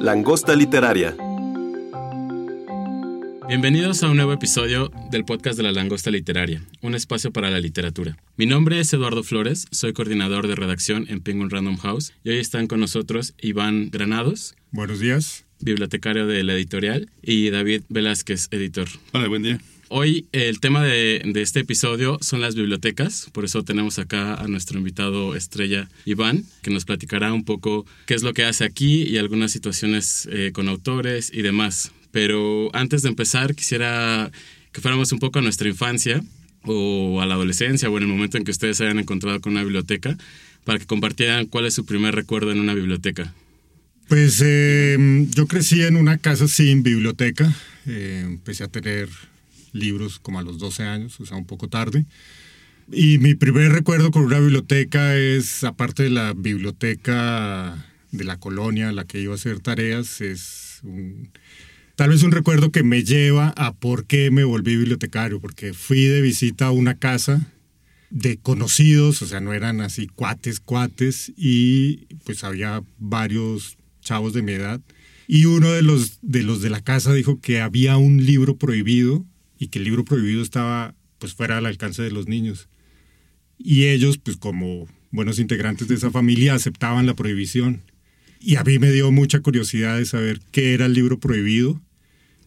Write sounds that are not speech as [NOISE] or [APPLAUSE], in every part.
Langosta Literaria. Bienvenidos a un nuevo episodio del podcast de la Langosta Literaria, un espacio para la literatura. Mi nombre es Eduardo Flores, soy coordinador de redacción en Penguin Random House y hoy están con nosotros Iván Granados. Buenos días. Bibliotecario de la editorial y David Velázquez, editor. Hola, buen día. Hoy el tema de, de, este episodio son las bibliotecas, por eso tenemos acá a nuestro invitado estrella Iván, que nos platicará un poco qué es lo que hace aquí y algunas situaciones eh, con autores y demás. Pero antes de empezar quisiera que fuéramos un poco a nuestra infancia o a la adolescencia o en el momento en que ustedes se hayan encontrado con una biblioteca para que compartieran cuál es su primer recuerdo en una biblioteca. Pues eh, yo crecí en una casa sin biblioteca, eh, empecé a tener libros como a los 12 años, o sea, un poco tarde. Y mi primer recuerdo con una biblioteca es, aparte de la biblioteca de la colonia a la que iba a hacer tareas, es un, tal vez un recuerdo que me lleva a por qué me volví bibliotecario, porque fui de visita a una casa de conocidos, o sea, no eran así cuates, cuates, y pues había varios chavos de mi edad. Y uno de los, de los de la casa dijo que había un libro prohibido y que el libro prohibido estaba pues fuera al alcance de los niños. Y ellos, pues como buenos integrantes de esa familia, aceptaban la prohibición. Y a mí me dio mucha curiosidad de saber qué era el libro prohibido.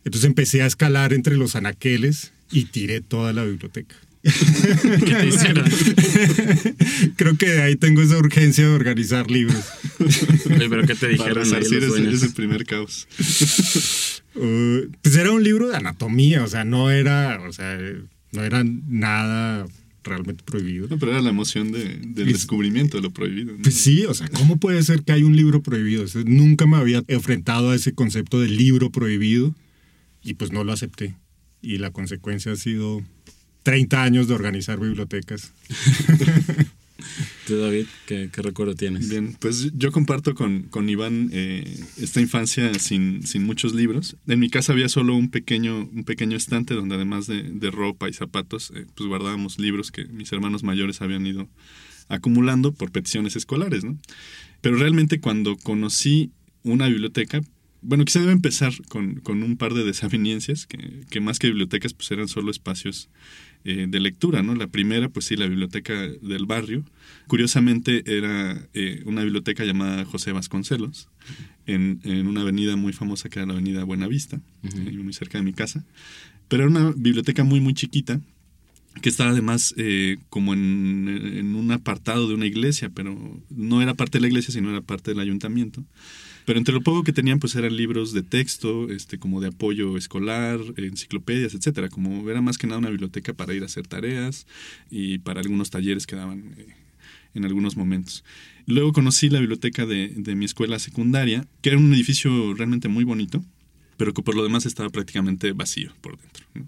Entonces empecé a escalar entre los anaqueles y tiré toda la biblioteca. [LAUGHS] ¿Qué te hicieron? [LAUGHS] Creo que de ahí tengo esa urgencia de organizar libros. Pero ¿qué te dijeron? Para ahí los ese, ese primer caos. Uh, pues era un libro de anatomía, o sea, no era, o sea, no era nada realmente prohibido. No, pero era la emoción de- del Es- descubrimiento de lo prohibido. ¿no? Pues sí, o sea, ¿cómo puede ser que hay un libro prohibido? O sea, nunca me había enfrentado a ese concepto de libro prohibido y pues no lo acepté. Y la consecuencia ha sido 30 años de organizar bibliotecas. [LAUGHS] ¿Tú, David, qué, qué recuerdo tienes? Bien, pues yo comparto con, con Iván eh, esta infancia sin, sin muchos libros. En mi casa había solo un pequeño, un pequeño estante donde además de, de ropa y zapatos, eh, pues guardábamos libros que mis hermanos mayores habían ido acumulando por peticiones escolares, ¿no? Pero realmente cuando conocí una biblioteca, bueno, quizá debe empezar con, con un par de desavenencias, que, que más que bibliotecas, pues eran solo espacios eh, de lectura, ¿no? La primera, pues sí, la biblioteca del barrio. Curiosamente era eh, una biblioteca llamada José Vasconcelos, en, en una avenida muy famosa que era la avenida Buenavista, eh, muy cerca de mi casa. Pero era una biblioteca muy, muy chiquita, que estaba además eh, como en, en un apartado de una iglesia, pero no era parte de la iglesia, sino era parte del ayuntamiento. Pero entre lo poco que tenían, pues eran libros de texto, este, como de apoyo escolar, enciclopedias, etcétera. Como era más que nada una biblioteca para ir a hacer tareas y para algunos talleres que daban eh, en algunos momentos. Luego conocí la biblioteca de, de mi escuela secundaria, que era un edificio realmente muy bonito, pero que por lo demás estaba prácticamente vacío por dentro. ¿no?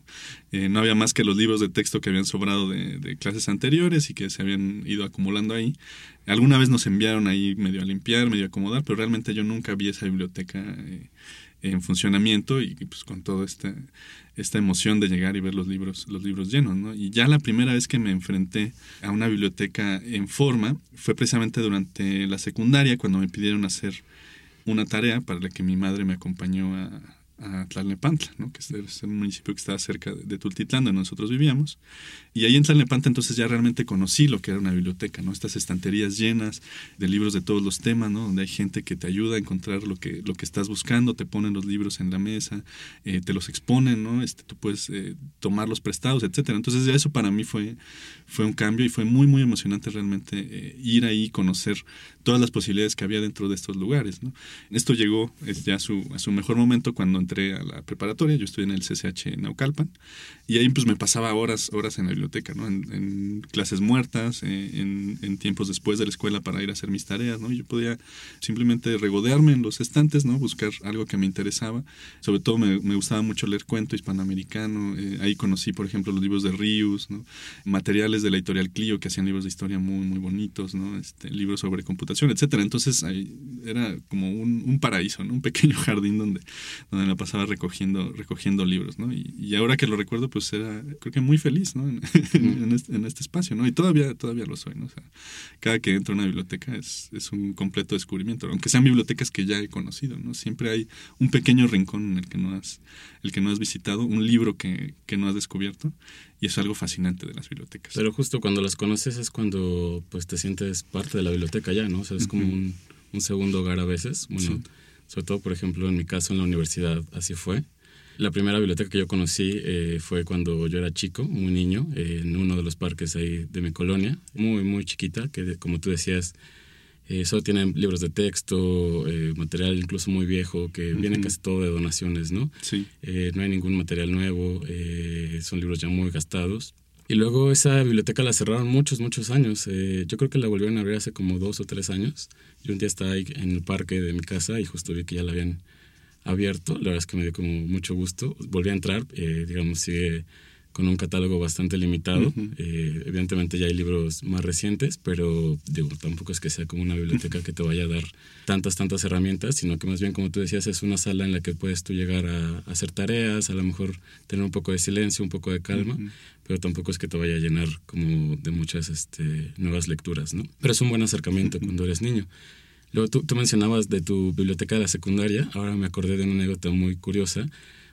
Eh, había más que los libros de texto que habían sobrado de, de clases anteriores y que se habían ido acumulando ahí. Alguna vez nos enviaron ahí medio a limpiar, medio a acomodar, pero realmente yo nunca vi esa biblioteca eh, en funcionamiento y pues con toda esta, esta emoción de llegar y ver los libros, los libros llenos. ¿no? Y ya la primera vez que me enfrenté a una biblioteca en forma fue precisamente durante la secundaria, cuando me pidieron hacer una tarea para la que mi madre me acompañó a, a Tlalnepantla, ¿no? que es un municipio que está cerca de Tultitlán, donde nosotros vivíamos. Y ahí en Tlalnepantla entonces ya realmente conocí lo que era una biblioteca, ¿no? Estas estanterías llenas de libros de todos los temas, ¿no? Donde hay gente que te ayuda a encontrar lo que, lo que estás buscando, te ponen los libros en la mesa, eh, te los exponen, ¿no? Este, tú puedes eh, tomarlos prestados, etcétera. Entonces eso para mí fue, fue un cambio y fue muy, muy emocionante realmente eh, ir ahí, conocer todas las posibilidades que había dentro de estos lugares. ¿no? Esto llegó ya a su, mejor momento cuando entré a la preparatoria, yo estoy en el CCH Naucalpan, y ahí pues me pasaba horas, horas en la biblioteca, ¿no? en, clases muertas, eh, en, tiempos después de la escuela para ir a hacer mis tareas, ¿no? yo podía simplemente regodearme en los estantes, ¿no? buscar algo que me interesaba, sobre todo me, me gustaba mucho leer cuento hispanoamericano, eh, ahí conocí por ejemplo los libros de Rius, ¿no? materiales de la editorial Clio que hacían libros de historia muy, muy bonitos, ¿no? este, libros sobre computación, etcétera. Entonces ahí era como un, un paraíso, ¿no? un pequeño [LAUGHS] jardín donde, donde me pasaba recogiendo, recogiendo libros. ¿no? Y, ahora que lo recuerdo, pues era, creo que muy feliz ¿no? en, [LAUGHS] en, este, en, este, espacio. ¿no? Y todavía, todavía lo soy. ¿no? O sea, cada que entro a una biblioteca es, es un completo descubrimiento, aunque sean bibliotecas que ya he conocido. ¿no? Siempre hay un pequeño rincón en el que no has, el que no has visitado, un libro que, que no has descubierto. Y es algo fascinante de las bibliotecas. Pero justo cuando las conoces es cuando pues te sientes parte de la biblioteca ya, ¿no? O sea, es como un, un segundo hogar a veces. Bueno, sí. sobre todo, por ejemplo, en mi caso en la universidad así fue. La primera biblioteca que yo conocí eh, fue cuando yo era chico, muy niño, eh, en uno de los parques ahí de mi colonia, muy, muy chiquita, que como tú decías, eh, solo tienen libros de texto, eh, material incluso muy viejo, que uh -huh. viene casi todo de donaciones, ¿no? Sí. Eh, no hay ningún material nuevo, son libros ya muy gastados. Y luego esa biblioteca la cerraron muchos, muchos años. yo creo que la volvieron a abrir hace como dos o tres años. Yo un día estaba ahí en el parque de mi casa y justo vi que ya la habían abierto. La verdad es que me dio como mucho gusto. Volví a entrar, digamos, sigue con un catálogo bastante limitado. Uh -huh. eh, evidentemente ya hay libros más recientes, pero digo, tampoco es que sea como una biblioteca que te vaya a dar tantas, tantas herramientas, sino que más bien, como tú decías, es una sala en la que puedes tú llegar a, a hacer tareas, a lo mejor tener un poco de silencio, un poco de calma, uh -huh. pero tampoco es que te vaya a llenar como de muchas este, nuevas lecturas, ¿no? Pero es un buen acercamiento uh -huh. cuando eres niño. Luego tú, tú mencionabas de tu biblioteca de la secundaria, ahora me acordé de una anécdota muy curiosa,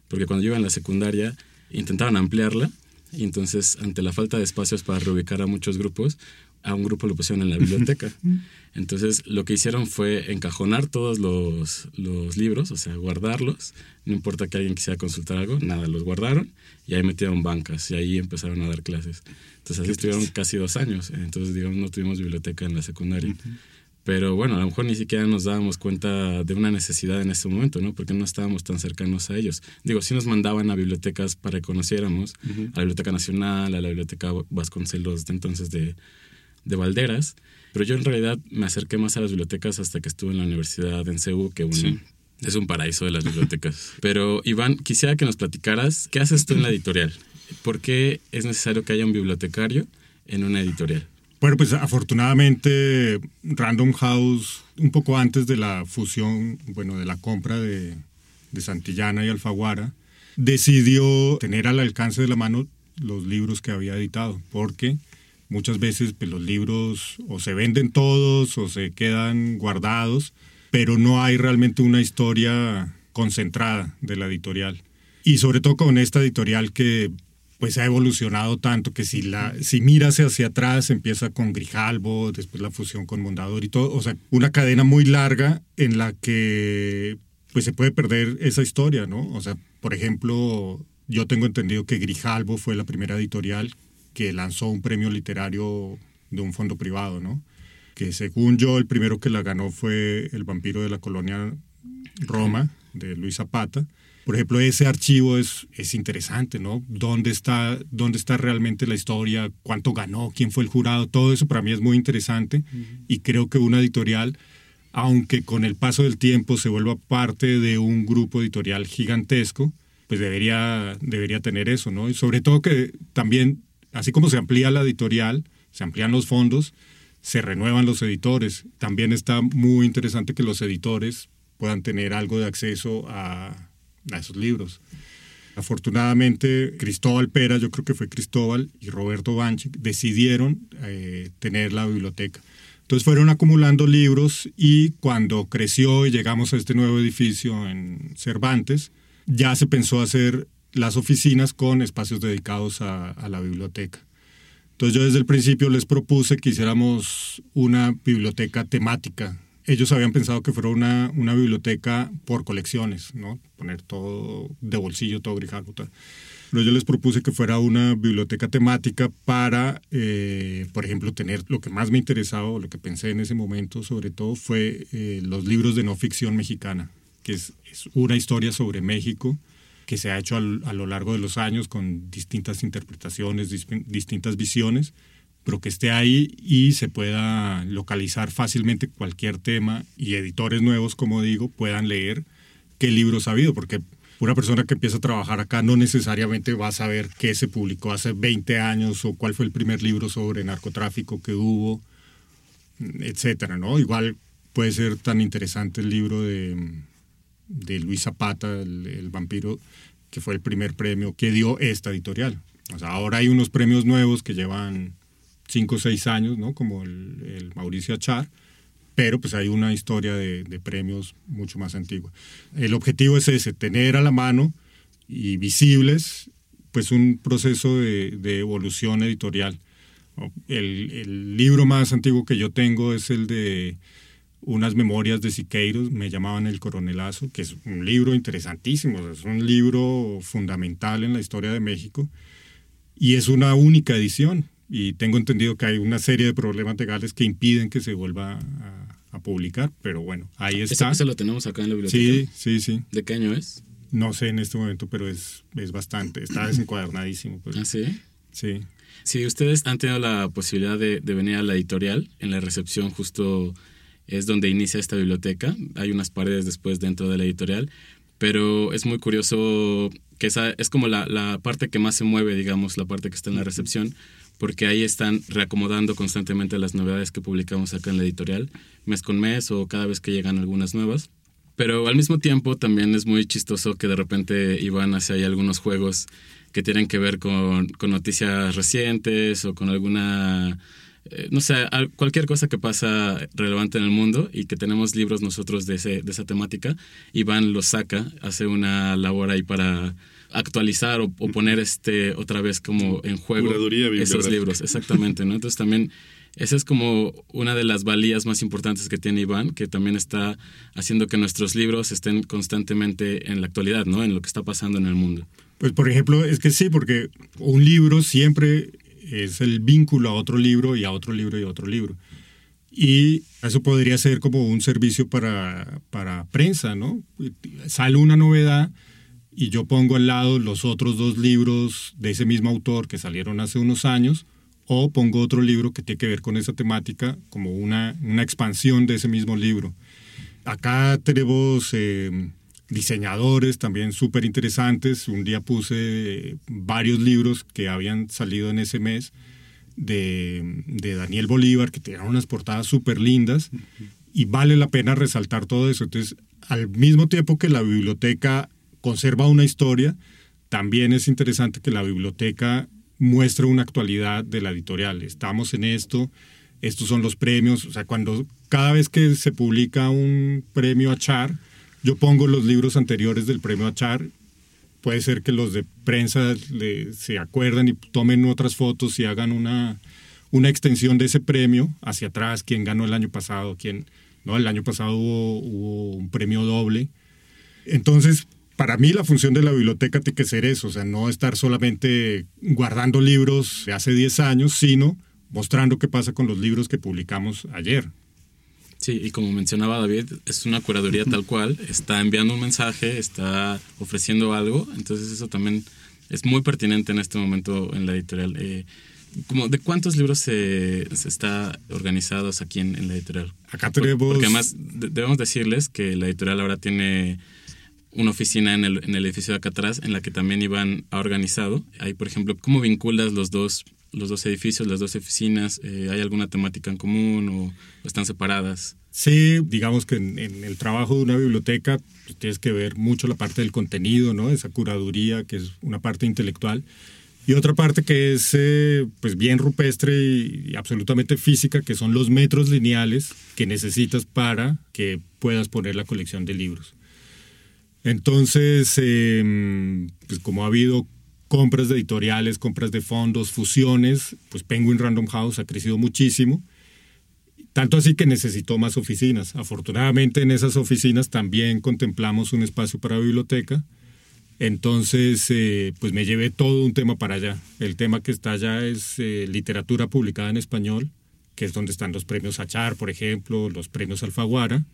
porque cuando yo iba en la secundaria, intentaban ampliarla y entonces ante la falta de espacios para reubicar a muchos grupos, a un grupo lo pusieron en la biblioteca. [LAUGHS] Entonces lo que hicieron fue encajonar todos los, los libros, o sea, guardarlos, no importa que alguien quisiera consultar algo, nada, los guardaron y ahí metieron bancas y ahí empezaron a dar clases. Entonces así estuvieron casi dos años, entonces digamos no tuvimos biblioteca en la secundaria. Uh -huh. Pero bueno, a lo mejor ni siquiera nos dábamos cuenta de una necesidad en ese momento, ¿no? Porque no estábamos tan cercanos a ellos. Digo, sí nos mandaban a bibliotecas para que conociéramos, uh -huh. a la Biblioteca Nacional, a la Biblioteca Vasconcelos de entonces de, de Valderas, pero yo en realidad me acerqué más a las bibliotecas hasta que estuve en la universidad en CEU, que un, sí. es un paraíso de las bibliotecas. [LAUGHS] pero Iván, quisiera que nos platicaras, ¿qué haces tú en la [LAUGHS] editorial? ¿Por qué es necesario que haya un bibliotecario en una editorial? Bueno, pues afortunadamente Random House, un poco antes de la fusión, bueno, de la compra de, Santillana y Alfaguara, decidió tener al alcance de la mano los libros que había editado, porque muchas veces pues, los libros o se venden todos o se quedan guardados, pero no hay realmente una historia concentrada de la editorial. Y sobre todo con esta editorial que pues ha evolucionado tanto que si la si miras hacia atrás empieza con Grijalbo, después la fusión con Mondador y todo, o sea, una cadena muy larga en la que pues se puede perder esa historia, ¿no? O sea, por ejemplo, yo tengo entendido que Grijalbo fue la primera editorial que lanzó un premio literario de un fondo privado, ¿no? Que según yo el primero que la ganó fue El vampiro de la colonia Roma de Luis Zapata por ejemplo, ese archivo es, es interesante, ¿no? ¿Dónde está, ¿Dónde está realmente la historia? ¿Cuánto ganó? ¿Quién fue el jurado? Todo eso para mí es muy interesante uh -huh. y creo que una editorial, aunque con el paso del tiempo se vuelva parte de un grupo editorial gigantesco, pues debería, debería tener eso, ¿no? Y sobre todo que también, así como se amplía la editorial, se amplían los fondos, se renuevan los editores. También está muy interesante que los editores puedan tener algo de acceso a a esos libros. Afortunadamente, Cristóbal Pera, yo creo que fue Cristóbal y Roberto Banchi, decidieron eh, tener la biblioteca. Entonces fueron acumulando libros y cuando creció y llegamos a este nuevo edificio en Cervantes, ya se pensó hacer las oficinas con espacios dedicados a, a la biblioteca. Entonces yo desde el principio les propuse que hiciéramos una biblioteca temática ellos habían pensado que fuera una, una biblioteca por colecciones, ¿no? Poner todo de bolsillo, todo grijalbo. Tal. pero yo les propuse que fuera una biblioteca temática para, eh, por ejemplo, tener lo que más me interesaba, lo que pensé en ese momento sobre todo, fue eh, los libros de no ficción mexicana, que es, es una historia sobre México que se ha hecho al, a lo largo de los años con distintas interpretaciones, distintas visiones, pero que esté ahí y se pueda localizar fácilmente cualquier tema y editores nuevos, como digo, puedan leer qué libros ha habido, porque una persona que empieza a trabajar acá no necesariamente va a saber qué se publicó hace 20 años o cuál fue el primer libro sobre narcotráfico que hubo, etcétera, ¿no? Igual puede ser tan interesante el libro de, de Luis Zapata, el, vampiro, que fue el primer premio que dio esta editorial. Ahora hay unos premios nuevos que llevan 5 o 6 años, ¿no? Como el, el Mauricio Achar, pero pues hay una historia de, premios mucho más antigua. El objetivo es ese, tener a la mano y visibles pues un proceso de, evolución editorial. El, libro más antiguo que yo tengo es el de unas memorias de Siqueiros, me llamaban El Coronelazo, que es un libro interesantísimo, es un libro fundamental en la historia de México y es una única edición y tengo entendido que hay una serie de problemas legales que impiden que se vuelva a, publicar, pero bueno, ahí está. Ese, lo tenemos acá en la biblioteca. Sí, sí, sí. ¿De qué año es? No sé en este momento, pero es, es bastante, está desencuadernadísimo. Pues. ¿Ah, sí? Sí. Si ustedes han tenido la posibilidad de, de venir a la editorial, en la recepción justo es donde inicia esta biblioteca. Hay unas paredes después dentro de la editorial, pero es muy curioso que esa es como la, la, parte que más se mueve, digamos, la parte que está en la recepción, porque ahí están reacomodando constantemente las novedades que publicamos acá en la editorial, mes con mes o cada vez que llegan algunas nuevas. Pero al mismo tiempo también es muy chistoso que de repente Iván hace ahí algunos juegos que tienen que ver con, noticias recientes o con alguna, eh, no sé, cualquier cosa que pasa relevante en el mundo y que tenemos libros nosotros de, ese, de esa temática. Iván los saca, hace una labor ahí para actualizar o, poner este otra vez como en juego esos libros, exactamente, ¿no? Entonces también esa es como una de las valías más importantes que tiene Iván, que también está haciendo que nuestros libros estén constantemente en la actualidad, ¿no? En lo que está pasando en el mundo. Pues por ejemplo, es que sí, porque un libro siempre es el vínculo a otro libro y a otro libro y a otro libro. Y eso podría ser como un servicio para, para prensa, ¿no? Sale una novedad y yo pongo al lado los otros dos libros de ese mismo autor que salieron hace unos años, o pongo otro libro que tiene que ver con esa temática como una, una expansión de ese mismo libro. Acá tenemos eh, diseñadores también súper interesantes. Un día puse varios libros que habían salido en ese mes de, de Daniel Bolívar, que tenían unas portadas súper lindas, y vale la pena resaltar todo eso. Entonces, al mismo tiempo que la biblioteca conserva una historia, también es interesante que la biblioteca muestre una actualidad de la editorial. Estamos en esto, estos son los premios, o sea, cuando cada vez que se publica un premio a Char, yo pongo los libros anteriores del premio a Char. Puede ser que los de prensa se acuerden y tomen otras fotos y hagan una, una extensión de ese premio hacia atrás, quién ganó el año pasado, quién, no, el año pasado hubo un premio doble. Entonces, para mí la función de la biblioteca tiene que ser eso, o sea, no estar solamente guardando libros de hace 10 años, sino mostrando qué pasa con los libros que publicamos ayer. Sí, y como mencionaba David, es una curaduría tal cual, está enviando un mensaje, está ofreciendo algo, entonces eso también es muy pertinente en este momento en la editorial. Eh, como ¿De cuántos libros se, se está organizados aquí en, en, la editorial? Acá tenemos... Porque además debemos decirles que la editorial ahora tiene una oficina en el, en el edificio de acá atrás en la que también Iván ha organizado. Ahí, por ejemplo, ¿cómo vinculas los dos, los dos edificios, las dos oficinas? Eh, ¿Hay alguna temática en común o, están separadas? Sí, digamos que en, el trabajo de una biblioteca pues, tienes que ver mucho la parte del contenido, ¿no? Esa curaduría, que es una parte intelectual. Y otra parte que es eh, pues bien rupestre y, absolutamente física, que son los metros lineales que necesitas para que puedas poner la colección de libros. Entonces, em, pues como ha habido compras de editoriales, compras de fondos, fusiones, pues Penguin Random House ha crecido muchísimo. Tanto así que necesitó más oficinas. Afortunadamente en esas oficinas también contemplamos un espacio para biblioteca, Entonces, eh, pues me llevé todo un tema para allá. El tema que está allá es eh, literatura publicada en español, que es donde están los premios Achar, por ejemplo, los premios Alfaguara.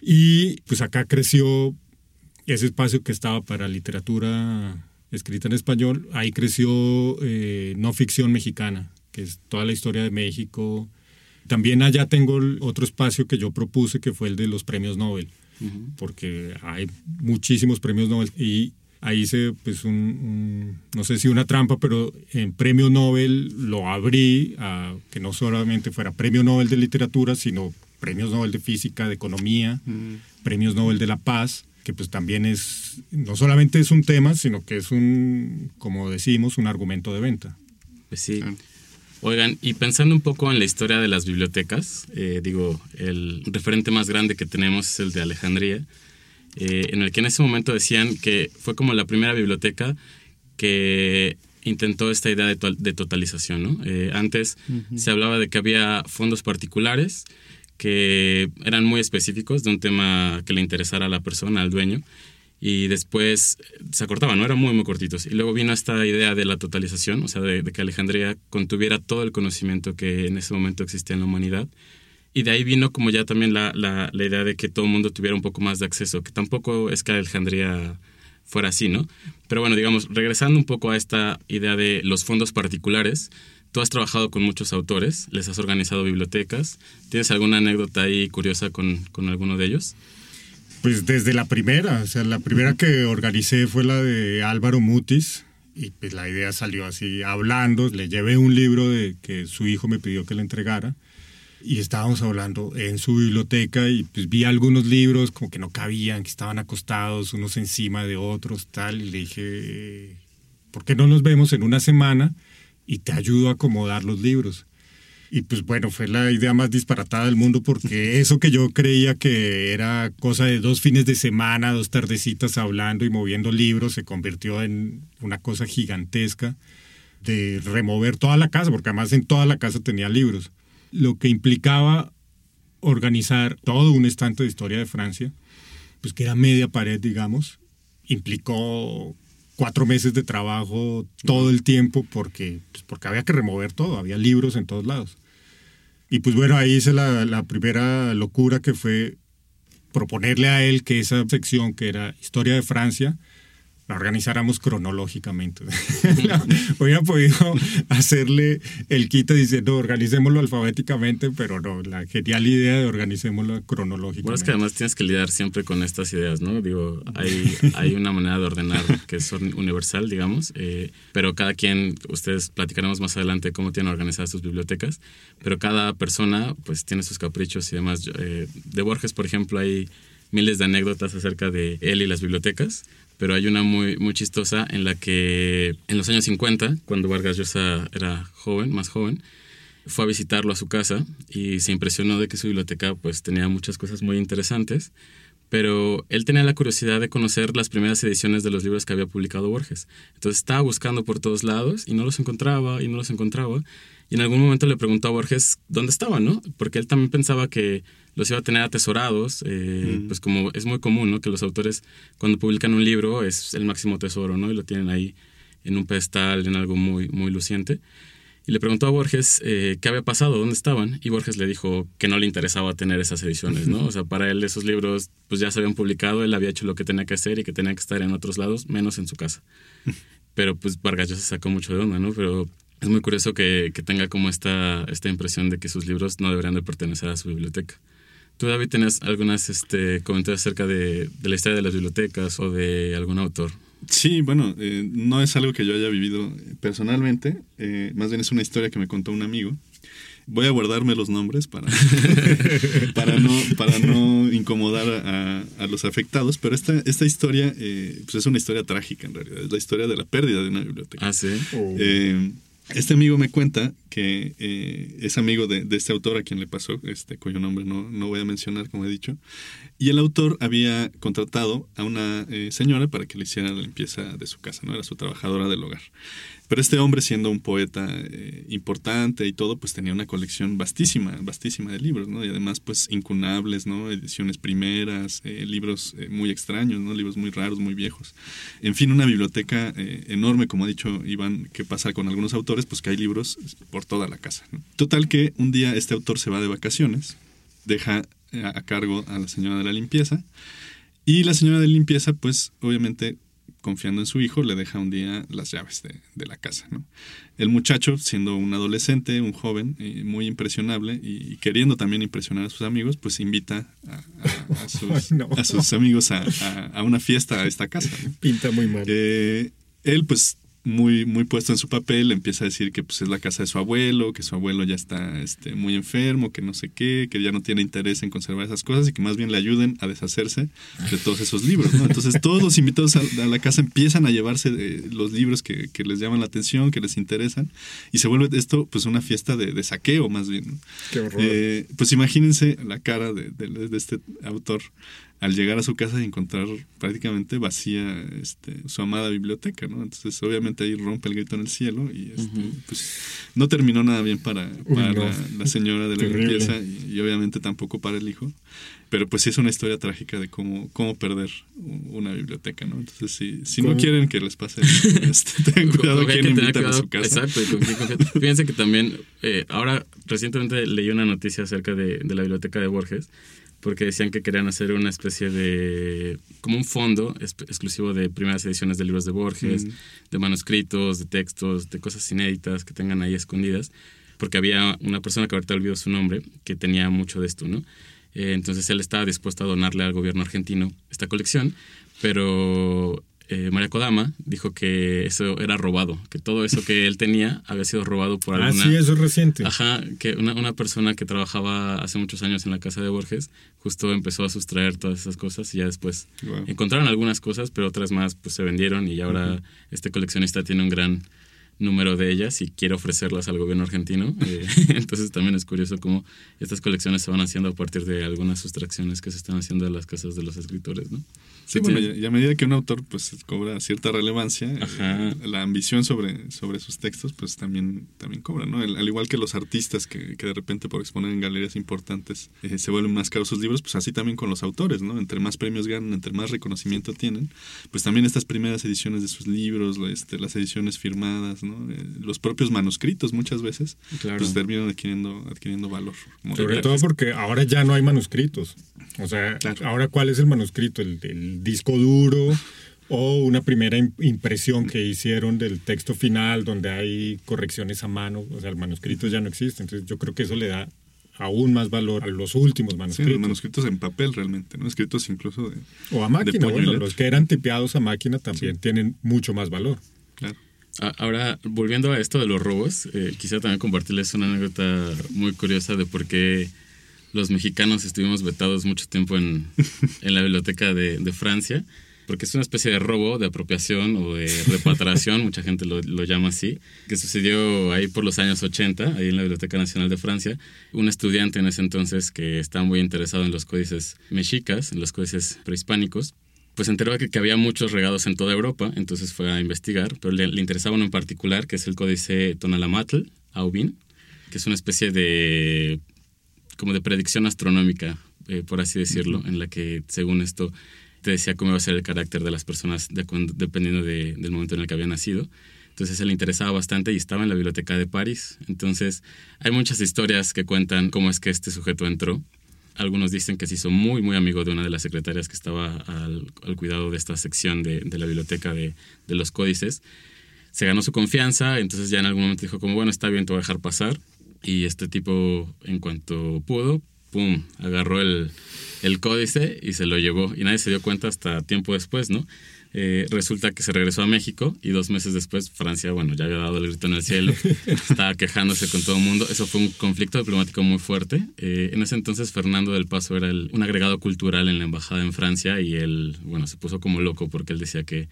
Y pues acá creció ese espacio que estaba para literatura escrita en español. Ahí creció eh, no ficción mexicana, que es toda la historia de México. También allá tengo otro espacio que yo propuse, que fue el de los premios Nobel, porque hay muchísimos premios Nobel y ahí hice pues un, no sé si una trampa, pero en premio Nobel lo abrí a que no solamente fuera premio Nobel de literatura, sino premios Nobel de física, de economía, premios Nobel de la paz, que pues también es, no solamente es un tema, sino que es un, como decimos, un argumento de venta. Pues sí. Oigan, y pensando un poco en la historia de las bibliotecas, eh, digo, el referente más grande que tenemos es el de Alejandría, eh, en el que en ese momento decían que fue como la primera biblioteca que intentó esta idea de, totalización. ¿no? Eh, antes se hablaba de que había fondos particulares que eran muy específicos de un tema que le interesara a la persona, al dueño, y después se acortaban, ¿no? Eran muy, muy cortitos. Y luego vino esta idea de la totalización, o sea, de, de que Alejandría contuviera todo el conocimiento que en ese momento existía en la humanidad y de ahí vino como ya también la, la, la, idea de que todo el mundo tuviera un poco más de acceso, que tampoco es que Alejandría fuera así, ¿no? Pero bueno, digamos, regresando un poco a esta idea de los fondos particulares, tú has trabajado con muchos autores, les has organizado bibliotecas, ¿tienes alguna anécdota ahí curiosa con, con alguno de ellos? Pues desde la primera, o sea, la primera que organicé fue la de Álvaro Mutis, y pues la idea salió así, hablando, le llevé un libro de que su hijo me pidió que le entregara, y estábamos hablando en su biblioteca y pues vi algunos libros como que no cabían, que estaban acostados unos encima de otros, tal, y le dije, ¿por qué no nos vemos en una semana y te ayudo a acomodar los libros? Y pues bueno, fue la idea más disparatada del mundo porque [LAUGHS] eso que yo creía que era cosa de dos fines de semana, dos tardecitas hablando y moviendo libros, se convirtió en una cosa gigantesca de remover toda la casa, porque además en toda la casa tenía libros lo que implicaba organizar todo un estante de historia de Francia, pues que era media pared, digamos, implicó cuatro meses de trabajo todo el tiempo porque, pues porque había que remover todo, había libros en todos lados. Y pues bueno, ahí hice la, la primera locura que fue proponerle a él que esa sección que era Historia de Francia, organizáramos cronológicamente. [LAUGHS] Hubiera podido hacerle el quite diciendo organicémoslo alfabéticamente, pero no, la genial idea de organicémoslo cronológicamente. Bueno, es que además tienes que lidiar siempre con estas ideas, ¿no? Digo, hay, hay una manera de ordenar que es universal, digamos, eh, pero cada quien, ustedes platicaremos más adelante cómo tienen organizadas sus bibliotecas, pero cada persona pues tiene sus caprichos y demás. Eh, de Borges, por ejemplo, hay miles de anécdotas acerca de él y las bibliotecas pero hay una muy, muy chistosa en la que en los años 50, cuando Vargas Llosa era joven, más joven, fue a visitarlo a su casa y se impresionó de que su biblioteca pues tenía muchas cosas muy interesantes, pero él tenía la curiosidad de conocer las primeras ediciones de los libros que había publicado Borges. Entonces estaba buscando por todos lados y no los encontraba y no los encontraba. Y en algún momento le preguntó a Borges dónde estaban, ¿no? Porque él también pensaba que los iba a tener atesorados, eh, pues como es muy común, ¿no? Que los autores cuando publican un libro es el máximo tesoro, ¿no? Y lo tienen ahí en un pedestal, en algo muy, muy luciente. Y le preguntó a Borges eh, qué había pasado, dónde estaban, y Borges le dijo que no le interesaba tener esas ediciones, ¿no? [LAUGHS] O sea, para él esos libros pues ya se habían publicado, él había hecho lo que tenía que hacer y que tenía que estar en otros lados, menos en su casa. [LAUGHS] Pero pues Vargas ya se sacó mucho de onda, ¿no? Pero es muy curioso que, que tenga como esta, esta impresión de que sus libros no deberían de pertenecer a su biblioteca. ¿Tú, David, tienes algunas este, comentarios acerca de, de, la historia de las bibliotecas o de algún autor? Sí, bueno, eh, no es algo que yo haya vivido personalmente, eh, más bien es una historia que me contó un amigo. Voy a guardarme los nombres para, [LAUGHS] para, no, para no incomodar a, a, los afectados, pero esta, esta historia eh, pues es una historia trágica en realidad, es la historia de la pérdida de una biblioteca. Ah, sí. Oh. Este amigo me cuenta que eh, es amigo de, este autor a quien le pasó, este, cuyo nombre no, no, voy a mencionar, como he dicho. Y el autor había contratado a una eh, señora para que le hiciera la limpieza de su casa, ¿no? Era su trabajadora del hogar. Pero este hombre, siendo un poeta eh, importante y todo, pues tenía una colección vastísima, vastísima de libros, ¿no? Y además, pues incunables, ¿no? Ediciones primeras, eh, libros eh, muy extraños, ¿no? Libros muy raros, muy viejos. En fin, una biblioteca enorme, como ha dicho Iván, que pasa con algunos autores, pues que hay libros por toda la casa. Total que un día este autor se va de vacaciones, deja a cargo a la señora de la limpieza, y la señora de limpieza, pues obviamente confiando en su hijo, le deja un día las llaves de, la casa. ¿no? El muchacho, siendo un adolescente, un joven, eh, muy impresionable y, queriendo también impresionar a sus amigos, pues invita a, [LAUGHS] sus, amigos a, una fiesta a esta casa. Pinta muy mal. Eh, él, pues muy, muy puesto en su papel, empieza a decir que pues, es la casa de su abuelo, que su abuelo ya está este, muy enfermo, que no sé qué, que ya no tiene interés en conservar esas cosas y que más bien le ayuden a deshacerse de todos esos libros. Entonces todos los invitados a, la casa empiezan a llevarse eh, los libros que, les llaman la atención, que les interesan, y se vuelve esto pues una fiesta de, saqueo más bien. Qué horror. Eh, pues imagínense la cara de, de este autor al llegar a su casa y encontrar prácticamente vacía este, su amada biblioteca, ¿no? Entonces, obviamente ahí rompe el grito en el cielo y este, pues, no terminó nada bien para, la, señora de la limpieza y, obviamente tampoco para el hijo. Pero pues sí es una historia trágica de cómo, cómo perder una biblioteca, ¿no? Entonces, si, si no quieren que les pase, [LAUGHS] este, tengan cuidado quién invitan a su casa. Exacto. [LAUGHS] Fíjense que también, eh, ahora recientemente leí una noticia acerca de, de la biblioteca de Borges porque decían que querían hacer una especie de, como un fondo exclusivo de primeras ediciones de libros de Borges, mm. de manuscritos, de textos, de cosas inéditas que tengan ahí escondidas, porque había una persona que ahorita olvidó su nombre, que tenía mucho de esto, ¿no? Eh, entonces él estaba dispuesto a donarle al gobierno argentino esta colección, pero eh, María Kodama dijo que eso era robado, que todo eso que él tenía había sido robado por ah, alguna... Ah, sí, eso es reciente. Ajá, que una, una, persona que trabajaba hace muchos años en la casa de Borges justo empezó a sustraer todas esas cosas y ya después encontraron algunas cosas, pero otras más pues se vendieron y ahora este coleccionista tiene un gran número de ellas y quiere ofrecerlas al gobierno argentino. [LAUGHS] Eh, [LAUGHS] entonces también es curioso cómo estas colecciones se van haciendo a partir de algunas sustracciones que se están haciendo de las casas de los escritores, ¿no? Sí, bueno, y a medida que un autor pues cobra cierta relevancia, eh, la ambición sobre, sobre sus textos pues también, también cobra, ¿no? al igual que los artistas que, que, de repente por exponer en galerías importantes eh, se vuelven más caros sus libros, pues así también con los autores, ¿no? Entre más premios ganan, entre más reconocimiento tienen, pues también estas primeras ediciones de sus libros, este, las ediciones firmadas, ¿no? Eh, los propios manuscritos muchas veces, pues terminan adquiriendo, adquiriendo valor. Sobre todo porque ahora ya no hay manuscritos. O sea, ahora cuál es el manuscrito, el, el disco duro o una primera impresión que hicieron del texto final donde hay correcciones a mano, o sea, el manuscrito ya no existe, entonces yo creo que eso le da aún más valor a los últimos manuscritos. los manuscritos en papel realmente, ¿no? Escritos incluso de... O a máquina, bueno, los que eran tipeados a máquina también tienen mucho más valor. Claro. Ahora, volviendo a esto de los robos, eh, quisiera también compartirles una anécdota muy curiosa de por qué los mexicanos estuvimos vetados mucho tiempo en, [LAUGHS] la biblioteca de, Francia, porque es una especie de robo, de apropiación o de repatriación, [LAUGHS] mucha gente lo, llama así, que sucedió ahí por los años 80, ahí en la Biblioteca Nacional de Francia. Un estudiante en ese entonces que estaba muy interesado en los códices mexicas, en los códices prehispánicos, pues se enteró de que, había muchos regados en toda Europa, entonces fue a investigar, pero le, interesaba uno en particular, que es el códice Tonalamatl, Aubin, que es una especie de como de predicción astronómica, eh, por así decirlo, en la que según esto te decía cómo iba a ser el carácter de las personas dependiendo del momento en el que había nacido. Entonces se le interesaba bastante y estaba en la biblioteca de París. Entonces hay muchas historias que cuentan cómo es que este sujeto entró. Algunos dicen que se hizo muy, muy amigo de una de las secretarias que estaba al, cuidado de esta sección de, la biblioteca de, de, los códices. Se ganó su confianza, entonces ya en algún momento dijo como, bueno, está bien, te voy a dejar pasar. Y este tipo, en cuanto pudo, ¡pum!, agarró el, códice y se lo llevó. Y nadie se dio cuenta hasta tiempo después, ¿no? Eh, resulta que se regresó a México y dos meses después Francia, bueno, ya había dado el grito en el cielo, [LAUGHS] estaba quejándose con todo el mundo. Eso fue un conflicto diplomático muy fuerte. Eh, en ese entonces Fernando del Paso era un agregado cultural en la embajada en Francia y él, bueno, se puso como loco porque él decía que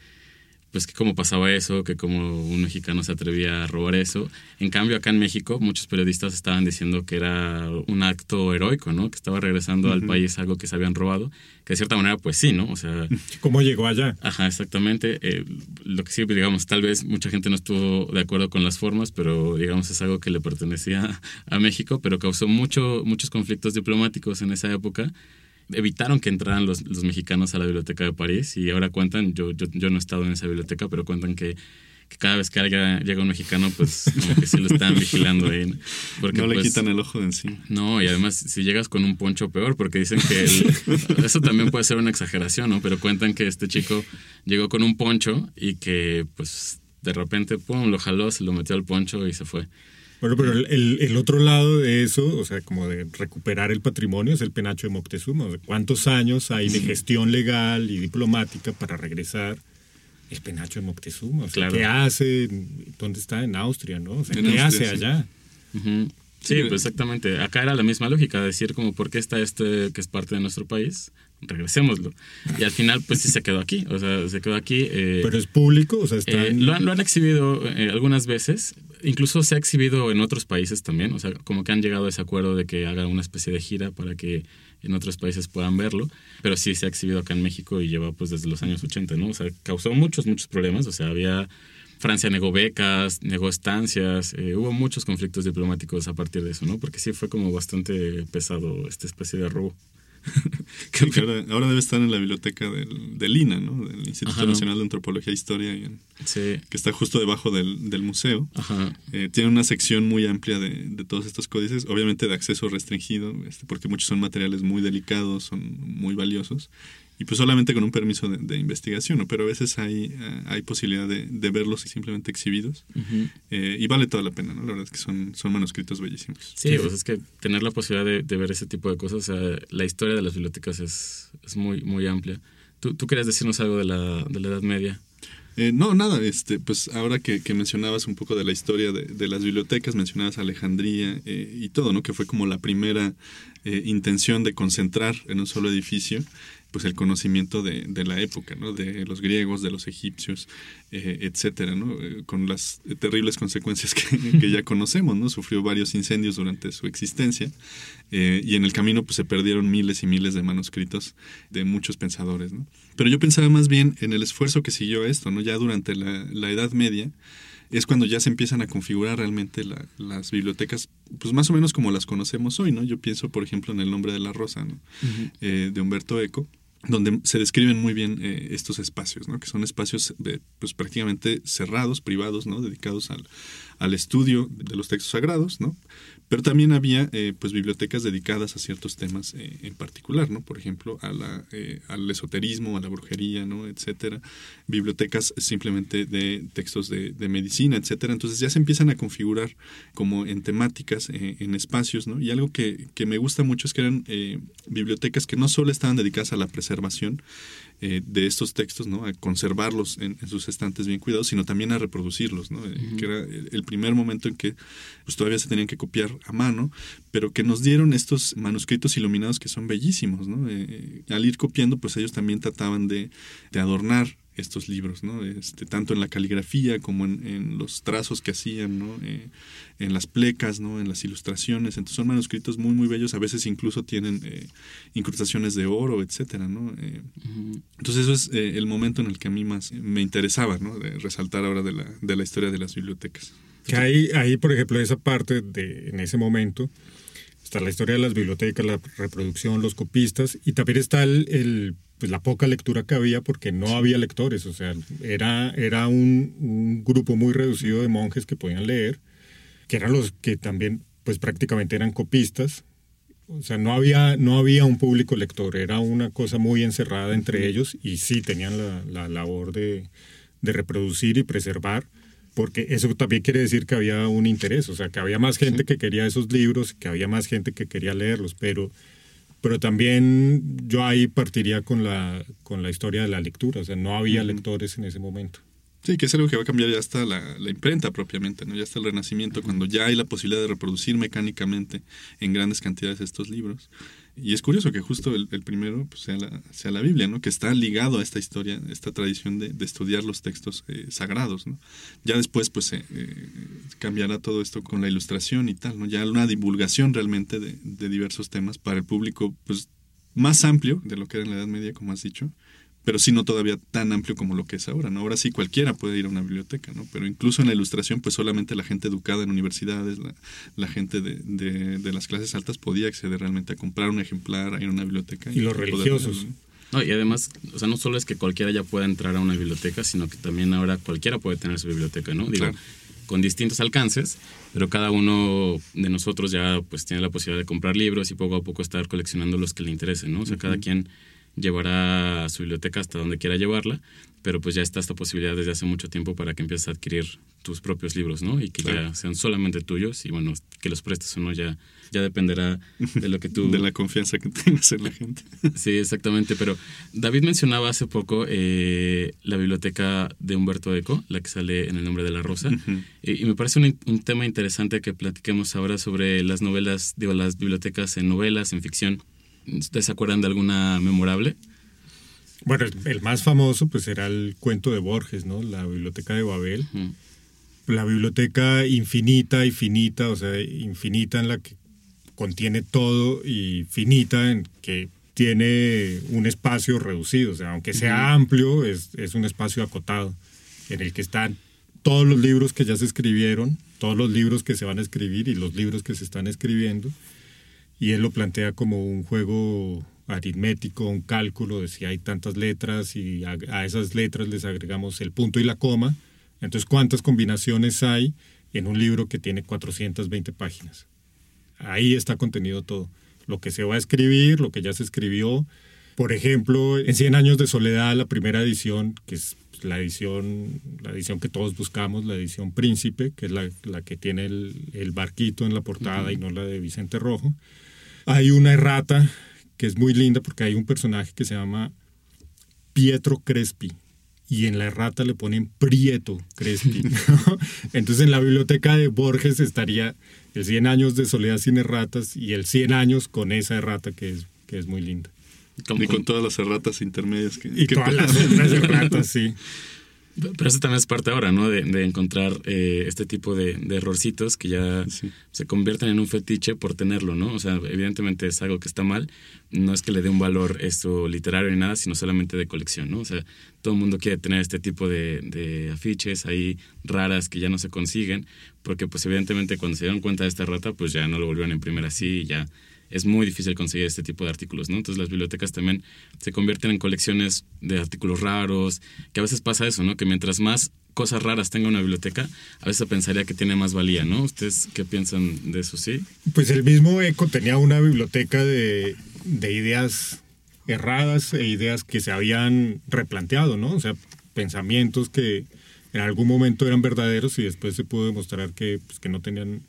pues que cómo pasaba eso, que cómo un mexicano se atrevía a robar eso. En cambio, acá en México, muchos periodistas estaban diciendo que era un acto heroico, ¿no? Que estaba regresando al país algo que se habían robado, que de cierta manera, pues sí, ¿no? O sea... [LAUGHS] ¿Cómo llegó allá? Ajá, exactamente. Eh, lo que sí, digamos, tal vez mucha gente no estuvo de acuerdo con las formas, pero digamos es algo que le pertenecía [LAUGHS] a México, pero causó mucho, muchos conflictos diplomáticos en esa época evitaron que entraran los, los, mexicanos a la biblioteca de París y ahora cuentan, yo, yo, yo no he estado en esa biblioteca, pero cuentan que, que cada vez que llega un mexicano, pues como que sí lo están vigilando ahí. Porque, no le pues, quitan el ojo de encima. No, y además si llegas con un poncho peor, porque dicen que [LAUGHS] eso también puede ser una exageración, ¿no? Pero cuentan que este chico llegó con un poncho y que pues de repente, pum, lo jaló, se lo metió al poncho y se fue. Bueno, pero el, el, otro lado de eso, o sea, como de recuperar el patrimonio, es el penacho de Moctezuma. ¿Cuántos años hay de gestión legal y diplomática para regresar el penacho de Moctezuma? O sea, ¿qué hace? ¿Dónde está? En Austria, ¿no? O sea, ¿qué hace allá? Sí, pues exactamente. Acá era la misma lógica, decir como, ¿por qué está este que es parte de nuestro país? Regresémoslo. Y al final, pues sí se quedó aquí. O sea, se quedó aquí. Eh, ¿Pero es público? O sea, está eh, lo, han, lo, han, exhibido eh, algunas veces. Incluso se ha exhibido en otros países también. O sea, como que han llegado a ese acuerdo de que haga una especie de gira para que en otros países puedan verlo. Pero sí se ha exhibido acá en México y lleva pues desde los años 80, ¿no? O sea, causó muchos, muchos problemas. O sea, había... Francia negó becas, negó estancias, hubo muchos conflictos diplomáticos a partir de eso, ¿no? Porque sí fue como bastante pesado esta especie de robo. [LAUGHS] ahora, debe estar en la biblioteca del, del INA, ¿no? Del Instituto Nacional de Antropología e Historia, que está justo debajo del, del museo. Eh, tiene una sección muy amplia de, de, todos estos códices, obviamente de acceso restringido, este, porque muchos son materiales muy delicados, son muy valiosos y pues solamente con un permiso de, investigación, ¿no? Pero a veces hay, eh, hay posibilidad de, de, verlos simplemente exhibidos eh, y vale toda la pena, ¿no? La verdad es que son, son manuscritos bellísimos. Sí, pues es que tener la posibilidad de, ver ese tipo de cosas, o sea, la historia de las bibliotecas es, es muy, muy amplia. ¿Tú, ¿Tú querías decirnos algo de la, de la Edad Media? Eh, no, nada, este, pues ahora que, que, mencionabas un poco de la historia de, de las bibliotecas, mencionabas Alejandría y todo, ¿no? Que fue como la primera intención de concentrar en un solo edificio pues el conocimiento de, de, la época, ¿no? de los griegos, de los egipcios, eh, etcétera, ¿no? Eh, con las terribles consecuencias que, que, ya conocemos, ¿no? Sufrió varios incendios durante su existencia eh, y en el camino pues se perdieron miles y miles de manuscritos de muchos pensadores, ¿no? Pero yo pensaba más bien en el esfuerzo que siguió esto, ¿no? Ya durante la, la Edad Media es cuando ya se empiezan a configurar realmente la, las bibliotecas, pues más o menos como las conocemos hoy, ¿no? Yo pienso, por ejemplo, en El nombre de la rosa, ¿no? de Humberto Eco, donde se describen muy bien eh, estos espacios, ¿no? que son espacios pues, prácticamente cerrados, privados, ¿no? dedicados al, al estudio de los textos sagrados, ¿no? Pero también había eh, pues bibliotecas dedicadas a ciertos temas eh, en particular, ¿no? Por ejemplo, a la, eh, al esoterismo, a la brujería, ¿no? Etcétera. Bibliotecas simplemente de textos de, de, medicina, etcétera. Entonces ya se empiezan a configurar como en temáticas, en espacios, ¿no? Y algo que, que, me gusta mucho es que eran bibliotecas que no solo estaban dedicadas a la preservación, eh, de estos textos, ¿no? A conservarlos en, sus estantes bien cuidados, sino también a reproducirlos, ¿no? Eh, que era el primer momento en que pues, todavía se tenían que copiar a mano, pero que nos dieron estos manuscritos iluminados que son bellísimos, ¿no? Eh, al ir copiando, pues ellos también trataban de, de adornar estos libros, ¿no? Este, tanto en la caligrafía como en, los trazos que hacían, ¿no? Eh, en las plecas, ¿no? En las ilustraciones. Entonces son manuscritos muy, muy bellos. A veces incluso tienen eh, incrustaciones de oro, etcétera, ¿no? Eh, entonces eso es el momento en el que a mí más me interesaba, ¿no? De resaltar ahora de la, de la historia de las bibliotecas. Que ahí, ahí, por ejemplo, esa parte de, en ese momento, está la historia de las bibliotecas, la reproducción, los copistas, y también está el pues la poca lectura que había porque no había lectores, o sea, era, era un, grupo muy reducido de monjes que podían leer, que eran los que también pues prácticamente eran copistas, o sea, no había, no había un público lector, era una cosa muy encerrada entre ellos y sí tenían la, la labor de, de reproducir y preservar, porque eso también quiere decir que había un interés, o sea, que había más gente que quería esos libros, que había más gente que quería leerlos, pero pero también yo ahí partiría con la, con la historia de la lectura, o sea, no había lectores en ese momento. Sí, que es algo que va a cambiar ya hasta la, la, imprenta propiamente, ¿no? Ya hasta el Renacimiento, cuando ya hay la posibilidad de reproducir mecánicamente en grandes cantidades estos libros. Y es curioso que justo el, primero pues, sea, la, sea la Biblia, ¿no? Que está ligado a esta historia, esta tradición de, estudiar los textos eh, sagrados, ¿no? Ya después, pues, eh, cambiará todo esto con la ilustración y tal, ¿no? Ya una divulgación realmente de, de diversos temas para el público, pues, más amplio de lo que era en la Edad Media, como has dicho, pero sí no todavía tan amplio como lo que es ahora, ¿no? Ahora sí cualquiera puede ir a una biblioteca, ¿no? Pero incluso en la ilustración, pues solamente la gente educada en universidades, la, gente de, de, las clases altas podía acceder realmente a comprar un ejemplar, a ir a una biblioteca. Y, los religiosos. ¿no? y además, o sea, no solo es que cualquiera ya pueda entrar a una biblioteca, sino que también ahora cualquiera puede tener su biblioteca, ¿no? Digo, con distintos alcances, pero cada uno de nosotros ya pues tiene la posibilidad de comprar libros y poco a poco estar coleccionando los que le interesen, ¿no? O sea, cada quien llevará su biblioteca hasta donde quiera llevarla, pero pues ya está esta posibilidad desde hace mucho tiempo para que empieces a adquirir tus propios libros, ¿no? Y que ya sean solamente tuyos y bueno, que los prestes o no ya, ya dependerá de lo que tú... [LAUGHS] de la confianza que tengas en la gente. [LAUGHS] sí, exactamente, pero David mencionaba hace poco eh, la biblioteca de Humberto Eco, la que sale en el nombre de la rosa, y, me parece un, un, tema interesante que platiquemos ahora sobre las novelas, digo, las bibliotecas en novelas, en ficción. ¿Ustedes se acuerdan de alguna memorable? Bueno, el, más famoso pues era el cuento de Borges, ¿no? La biblioteca de Babel. La biblioteca infinita y finita, o sea, infinita en la que contiene todo y finita en que tiene un espacio reducido, o sea, aunque sea amplio, es, es un espacio acotado, en el que están todos los libros que ya se escribieron, todos los libros que se van a escribir y los libros que se están escribiendo, y él lo plantea como un juego aritmético, un cálculo de si hay tantas letras y a, esas letras les agregamos el punto y la coma. Entonces, ¿cuántas combinaciones hay en un libro que tiene 420 páginas? Ahí está contenido todo. Lo que se va a escribir, lo que ya se escribió. Por ejemplo, en 100 años de soledad, la primera edición, que es la edición, la edición que todos buscamos, la edición Príncipe, que es la, que tiene el, barquito en la portada y no la de Vicente Rojo. Hay una errata que es muy linda porque hay un personaje que se llama Pietro Crespi y en la errata le ponen Prieto Crespi. [LAUGHS] Entonces en la biblioteca de Borges estaría el 100 años de soledad sin erratas y el 100 años con esa errata que es, que es muy linda. y con todas las erratas intermedias que... Y todas las erratas, sí. [LAUGHS] Pero eso también es parte ahora, ¿no? De, encontrar eh, este tipo de, errorcitos que ya se convierten en un fetiche por tenerlo, ¿no? O sea, evidentemente es algo que está mal. No es que le dé un valor esto literario ni nada, sino solamente de colección, ¿no? O sea, todo el mundo quiere tener este tipo de, de afiches ahí raras que ya no se consiguen, porque pues evidentemente cuando se dieron cuenta de esta rata, pues ya no lo volvieron a imprimir así y ya es muy difícil conseguir este tipo de artículos, ¿no? Entonces las bibliotecas también se convierten en colecciones de artículos raros, que a veces pasa eso, ¿no? Que mientras más cosas raras tenga una biblioteca, a veces pensaría que tiene más valía, ¿no? ¿Ustedes qué piensan de eso, sí? Pues el mismo ECO tenía una biblioteca de, de ideas erradas e ideas que se habían replanteado, ¿no? O sea, pensamientos que en algún momento eran verdaderos y después se pudo demostrar que, pues, que no tenían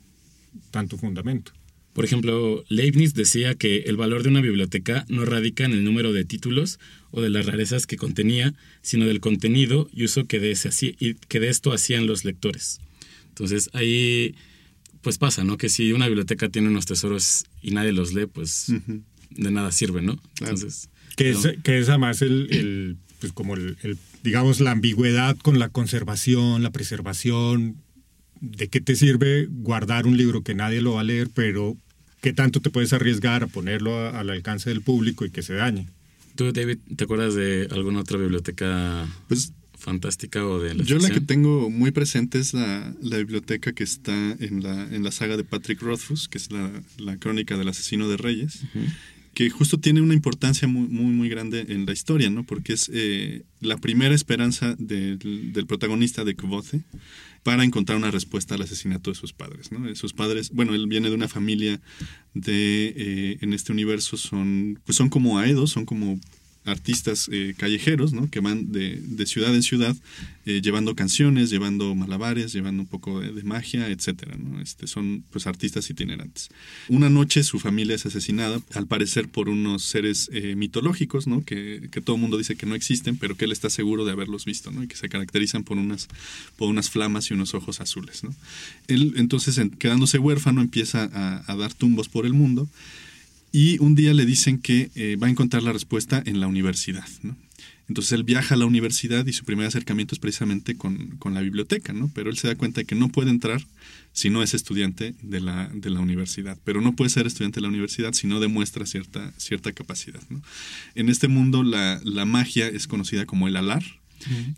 tanto fundamento. Por ejemplo, Leibniz decía que el valor de una biblioteca no radica en el número de títulos o de las rarezas que contenía, sino del contenido y uso que de, ese, que de esto hacían los lectores. Entonces ahí pues pasa, ¿no? Que si una biblioteca tiene unos tesoros y nadie los lee, pues de nada sirve, ¿no? Entonces, que, es, que es además el, pues como el, digamos, la ambigüedad con la conservación, la preservación, ¿de qué te sirve guardar un libro que nadie lo va a leer, pero qué tanto te puedes arriesgar a ponerlo al alcance del público y que se dañe? ¿Tú, David, te acuerdas de alguna otra biblioteca pues, fantástica o de la Yo la que tengo muy presente es la, biblioteca que está en la, en la saga de Patrick Rothfuss, que es la, crónica del asesino de reyes. que justo tiene una importancia muy, muy, muy grande en la historia, ¿no? Porque es eh, la primera esperanza del, del protagonista de Kvothe, para encontrar una respuesta al asesinato de sus padres. ¿no? Sus padres, bueno, él viene de una familia de, eh, en este universo son, pues son como aedos, son como artistas eh, callejeros, ¿no? Que van de, ciudad en ciudad eh, llevando canciones, llevando malabares, llevando un poco de, magia, etcétera. Este, son pues artistas itinerantes. Una noche su familia es asesinada, al parecer por unos seres eh, mitológicos, ¿no? Que, que, todo el mundo dice que no existen, pero que él está seguro de haberlos visto, ¿no? Y que se caracterizan por unas, por unas flamas y unos ojos azules. Él entonces, quedándose huérfano, empieza a dar tumbos por el mundo y un día le dicen que eh, va a encontrar la respuesta en la universidad. Entonces él viaja a la universidad y su primer acercamiento es precisamente con, con, la biblioteca, ¿no? Pero él se da cuenta de que no puede entrar si no es estudiante de la, de la universidad. Pero no puede ser estudiante de la universidad si no demuestra cierta, cierta capacidad. En este mundo la, la magia es conocida como el alar,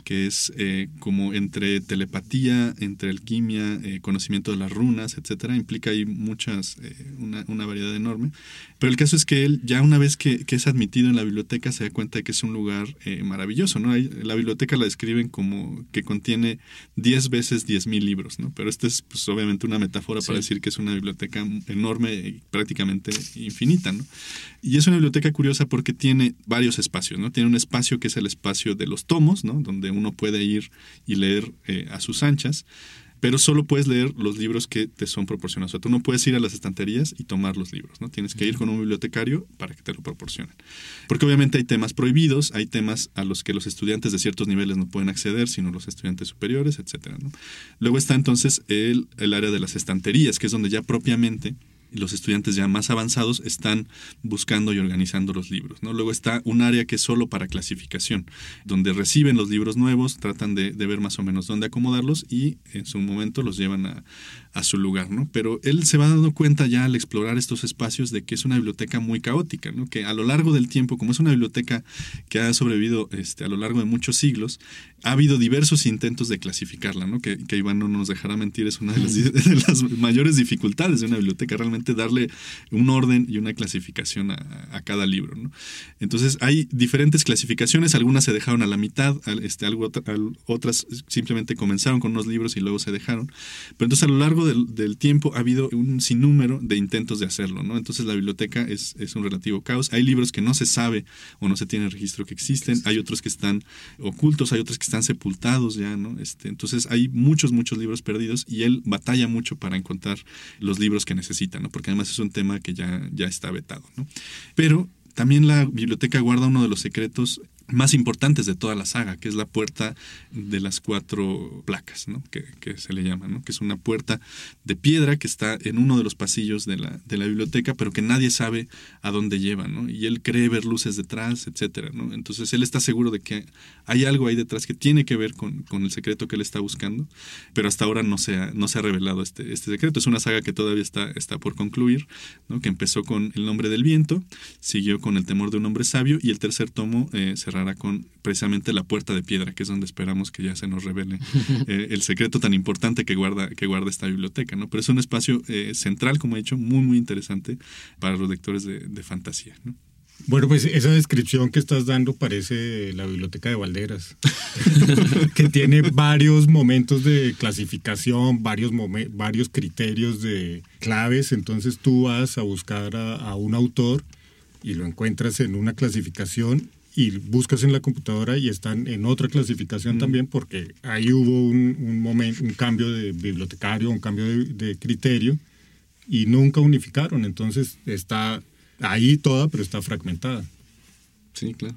que es eh, como entre telepatía, entre alquimia, eh, conocimiento de las runas, etcétera. Implica ahí muchas, eh, una, una, variedad enorme. Pero el caso es que él, ya una vez que, que es admitido en la biblioteca, se da cuenta de que es un lugar maravilloso, ¿no? Hay, la biblioteca la describen como que contiene 10 veces 10 mil libros, ¿no? Pero esta es, pues, obviamente una metáfora sí. para decir que es una biblioteca enorme y prácticamente infinita, ¿no? Y es una biblioteca curiosa porque tiene varios espacios, ¿no? Tiene un espacio que es el espacio de los tomos, ¿no? donde uno puede ir y leer eh, a sus anchas, pero solo puedes leer los libros que te son proporcionados. O sea, tú no puedes ir a las estanterías y tomar los libros, ¿no? Tienes que ir con un bibliotecario para que te lo proporcionen. Porque obviamente hay temas prohibidos, hay temas a los que los estudiantes de ciertos niveles no pueden acceder, sino los estudiantes superiores, etc. ¿no? Luego está entonces el, el área de las estanterías, que es donde ya propiamente los estudiantes ya más avanzados están buscando y organizando los libros. ¿no? Luego está un área que es solo para clasificación, donde reciben los libros nuevos, tratan de, de ver más o menos dónde acomodarlos y en su momento los llevan a, a su lugar, ¿no? Pero él se va dando cuenta ya al explorar estos espacios de que es una biblioteca muy caótica, ¿no? Que a lo largo del tiempo, como es una biblioteca que ha sobrevivido este, a lo largo de muchos siglos, ha habido diversos intentos de clasificarla, ¿no? Que, que Iván no nos dejará mentir, es una de las, [LAUGHS] de las, mayores dificultades de una biblioteca, realmente darle un orden y una clasificación a, a cada libro, ¿no? Entonces hay diferentes clasificaciones, algunas se dejaron a la mitad, este, algo, otras simplemente comenzaron con unos libros y luego se dejaron, pero entonces a lo largo del, tiempo ha habido un sinnúmero de intentos de hacerlo, ¿no? Entonces la biblioteca es, es, un relativo caos. Hay libros que no se sabe o no se tiene registro que existen, hay otros que están ocultos, hay otros que están sepultados ya, ¿no? Este, entonces hay muchos, muchos libros perdidos y él batalla mucho para encontrar los libros que necesita, ¿no? Porque además es un tema que ya, ya está vetado, ¿no? Pero también la biblioteca guarda uno de los secretos más importantes de toda la saga, que es la puerta de las cuatro placas, ¿no? que, que, se le llama, ¿no? que es una puerta de piedra que está en uno de los pasillos de la, de la biblioteca, pero que nadie sabe a dónde lleva, ¿no? y él cree ver luces detrás, ¿no? Entonces él está seguro de que hay algo ahí detrás que tiene que ver con, con el secreto que él está buscando, pero hasta ahora no se ha, no se ha revelado este, este secreto. Es una saga que todavía está, está por concluir, que empezó con El nombre del viento, siguió con El temor de un hombre sabio, y el tercer tomo eh, se cerrará con precisamente la puerta de piedra, que es donde esperamos que ya se nos revele eh, [LAUGHS] el secreto tan importante que guarda, que guarda esta biblioteca, ¿no? Pero es un espacio eh, central, como he dicho, muy, muy interesante para los lectores de, de fantasía, ¿no? Bueno, pues esa descripción que estás dando parece la biblioteca de Valderas, [LAUGHS] que tiene varios momentos de clasificación, varios, momen varios criterios de claves, entonces tú vas a buscar a, a un autor y lo encuentras en una clasificación y buscas en la computadora y están en otra clasificación mm. también porque ahí hubo un, un, momento, un cambio de bibliotecario, un cambio de, de, criterio y nunca unificaron. Entonces está ahí toda, pero está fragmentada. Sí, claro.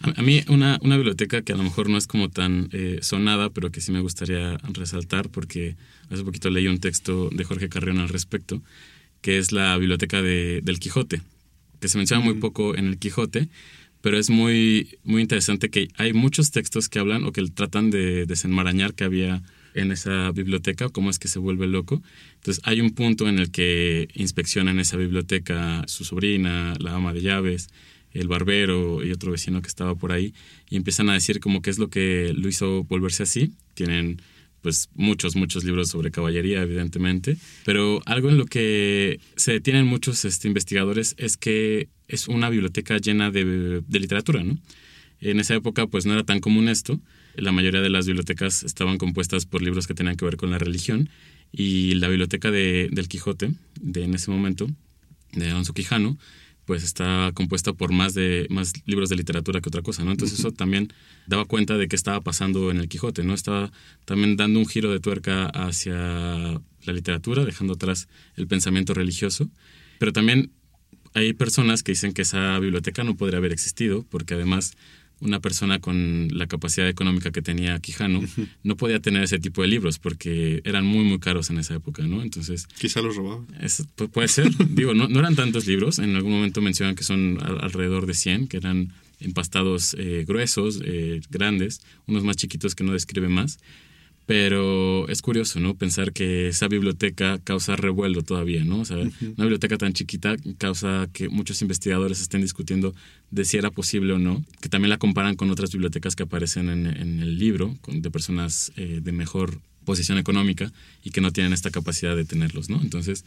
A, a mí una, una, biblioteca que a lo mejor no es como tan eh, sonada, pero que sí me gustaría resaltar porque hace poquito leí un texto de Jorge Carrión al respecto, que es la biblioteca de, del Quijote, que se menciona muy poco en el Quijote, pero es muy, muy interesante que hay muchos textos que hablan o que tratan de desenmarañar que había en esa biblioteca, cómo es que se vuelve loco. Entonces hay un punto en el que inspeccionan esa biblioteca su sobrina, la ama de llaves, el barbero y otro vecino que estaba por ahí y empiezan a decir como qué es lo que lo hizo volverse así. Tienen pues muchos, muchos libros sobre caballería, evidentemente, pero algo en lo que se detienen muchos este, investigadores es que es una biblioteca llena de, de, literatura, ¿no? En esa época pues no era tan común esto, la mayoría de las bibliotecas estaban compuestas por libros que tenían que ver con la religión y la biblioteca de, del Quijote, de en ese momento, de Alonso Quijano, pues está compuesta por más de más libros de literatura que otra cosa, ¿no? Entonces eso también daba cuenta de qué estaba pasando en el Quijote, ¿no? Estaba también dando un giro de tuerca hacia la literatura, dejando atrás el pensamiento religioso, pero también hay personas que dicen que esa biblioteca no podría haber existido porque además una persona con la capacidad económica que tenía Quijano no podía tener ese tipo de libros porque eran muy, muy caros en esa época, ¿no? Entonces... Quizá los robaba. puede ser. [LAUGHS] Digo, no, no, eran tantos libros. En algún momento mencionan que son alrededor de 100, que eran empastados eh, gruesos, eh, grandes, unos más chiquitos que no describe más. Pero es curioso, ¿no? Pensar que esa biblioteca causa revuelo todavía, ¿no? O sea, una biblioteca tan chiquita causa que muchos investigadores estén discutiendo de si era posible o no, que también la comparan con otras bibliotecas que aparecen en, el libro, con, de personas eh, de mejor posición económica y que no tienen esta capacidad de tenerlos, ¿no? Entonces,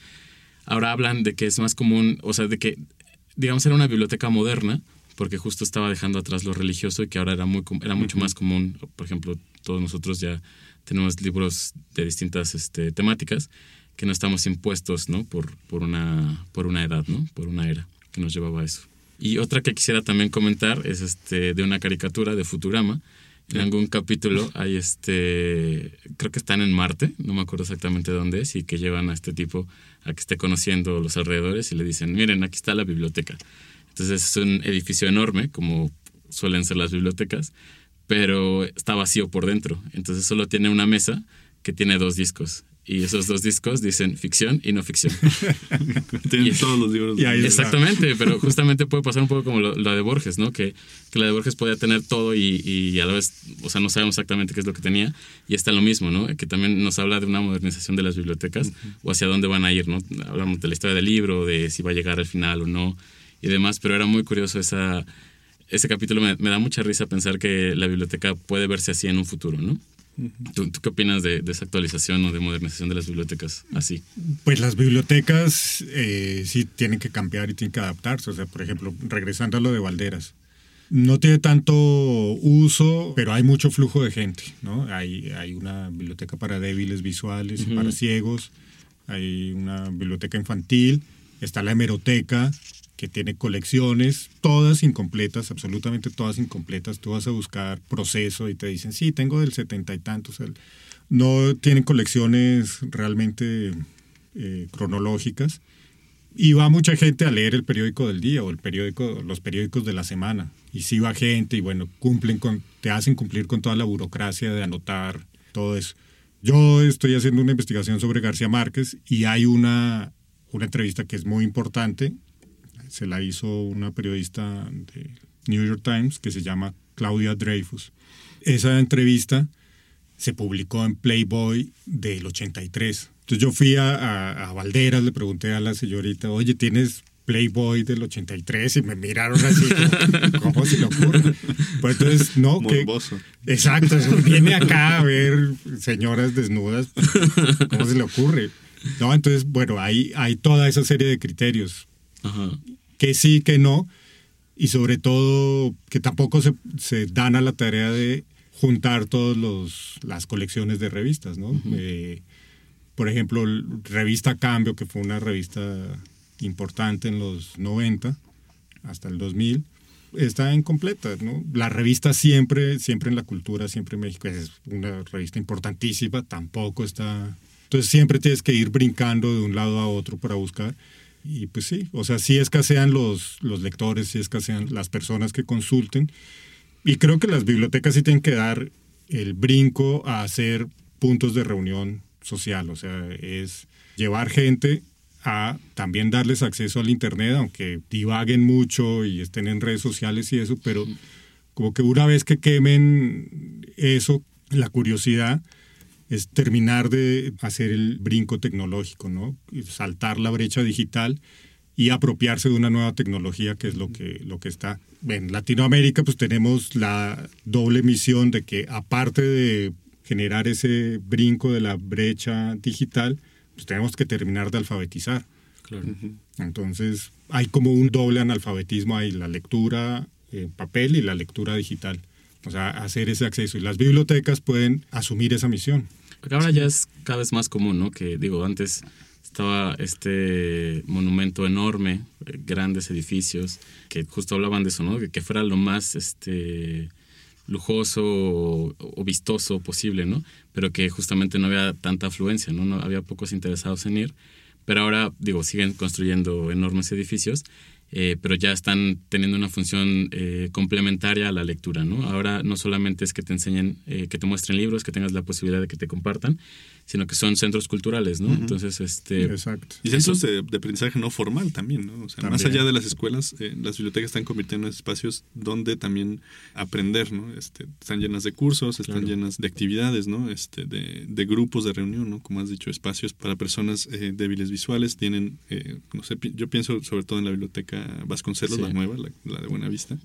ahora hablan de que es más común, o sea, de que, digamos, era una biblioteca moderna, porque justo estaba dejando atrás lo religioso y que ahora era, muy, era mucho más común, por ejemplo, todos nosotros ya tenemos libros de distintas este, temáticas que no estamos impuestos ¿no? Por, por, una, por una edad, ¿no? por una era que nos llevaba a eso. Y otra que quisiera también comentar es este, de una caricatura de Futurama. En algún capítulo hay este, creo que están en Marte, no me acuerdo exactamente dónde es, y que llevan a este tipo a que esté conociendo los alrededores y le dicen, miren, aquí está la biblioteca. Entonces es un edificio enorme, como suelen ser las bibliotecas, pero está vacío por dentro. Entonces solo tiene una mesa que tiene dos discos. Y esos dos discos dicen ficción y no ficción. [LAUGHS] Tienen todos los libros. exactamente, [LAUGHS] pero justamente puede pasar un poco como la de Borges, ¿no? Que, que, la de Borges podía tener todo y, y, a la vez, o sea, no sabemos exactamente qué es lo que tenía. Y está lo mismo, ¿no? Que también nos habla de una modernización de las bibliotecas o hacia dónde van a ir, ¿no? Hablamos de la historia del libro, de si va a llegar al final o no y demás, pero era muy curioso esa ese capítulo me, da mucha risa pensar que la biblioteca puede verse así en un futuro, ¿no? ¿Tú, qué opinas de, esa actualización o de modernización de las bibliotecas así? Pues las bibliotecas eh, sí tienen que cambiar y tienen que adaptarse. O sea, por ejemplo, regresando a lo de Valderas, no tiene tanto uso, pero hay mucho flujo de gente, ¿no? Hay, hay una biblioteca para débiles visuales y para ciegos, hay una biblioteca infantil, está la hemeroteca, que tiene colecciones, todas incompletas, absolutamente todas incompletas. Tú vas a buscar proceso y te dicen, sí, tengo del setenta y tantos. No tienen colecciones realmente eh, cronológicas. Y va mucha gente a leer el periódico del día o el periódico, los periódicos de la semana. Y sí va gente y bueno, cumplen con, te hacen cumplir con toda la burocracia de anotar todo eso. Yo estoy haciendo una investigación sobre García Márquez y hay una, una entrevista que es muy importante se la hizo una periodista de New York Times que se llama Claudia Dreyfus. Esa entrevista se publicó en Playboy del 83. Entonces yo fui a, a, Valderas, le pregunté a la señorita, oye, ¿tienes Playboy del 83 y me miraron así, [LAUGHS] ¿cómo se le ocurre? Pues entonces, no, que... Exacto, viene acá a ver señoras desnudas, ¿cómo se le ocurre? No, entonces, bueno, hay, hay toda esa serie de criterios. Ajá que sí, que no, y sobre todo que tampoco se, se dan a la tarea de juntar todas las colecciones de revistas, ¿no? Eh, por ejemplo, Revista Cambio, que fue una revista importante en los 90 hasta el 2000, está incompleta, ¿no? La revista siempre, siempre en la cultura, siempre en México, es una revista importantísima, tampoco está... Entonces siempre tienes que ir brincando de un lado a otro para buscar. Y pues sí, o sea, sí escasean los, los lectores, sí escasean las personas que consulten. Y creo que las bibliotecas sí tienen que dar el brinco a hacer puntos de reunión social, o sea, es llevar gente a también darles acceso al Internet, aunque divaguen mucho y estén en redes sociales y eso, pero como que una vez que quemen eso, la curiosidad, es terminar de hacer el brinco tecnológico, ¿no? Saltar la brecha digital y apropiarse de una nueva tecnología que es lo que, lo que está. En Latinoamérica pues tenemos la doble misión de que aparte de generar ese brinco de la brecha digital, pues tenemos que terminar de alfabetizar. Entonces hay como un doble analfabetismo ahí, la lectura en papel y la lectura digital. O sea, hacer ese acceso. Y las bibliotecas pueden asumir esa misión. Porque ahora ya es cada vez más común, ¿no? Que digo, antes estaba este monumento enorme, eh, grandes edificios, que justo hablaban de eso, ¿no? Que, fuera lo más este lujoso o, vistoso posible, ¿no? Pero que justamente no había tanta afluencia, ¿no? no había pocos interesados en ir. Pero ahora, digo, siguen construyendo enormes edificios eh, pero ya están teniendo una función eh, complementaria a la lectura, ¿no? Ahora no solamente es que te enseñen, eh, que te muestren libros, que tengas la posibilidad de que te compartan, sino que son centros culturales, ¿no? Entonces, este... Exacto. Y centros de, de aprendizaje no formal también, ¿no? O sea, más allá de las escuelas, eh, las bibliotecas están convirtiendo en espacios donde también aprender, ¿no? Este, están llenas de cursos, están llenas de actividades, ¿no? Este, de, de grupos de reunión, ¿no? Como has dicho, espacios para personas eh, débiles visuales. Tienen, eh, no sé, yo pienso sobre todo en la biblioteca Vasconcelos, Sí. la nueva, la, la de Buenavista,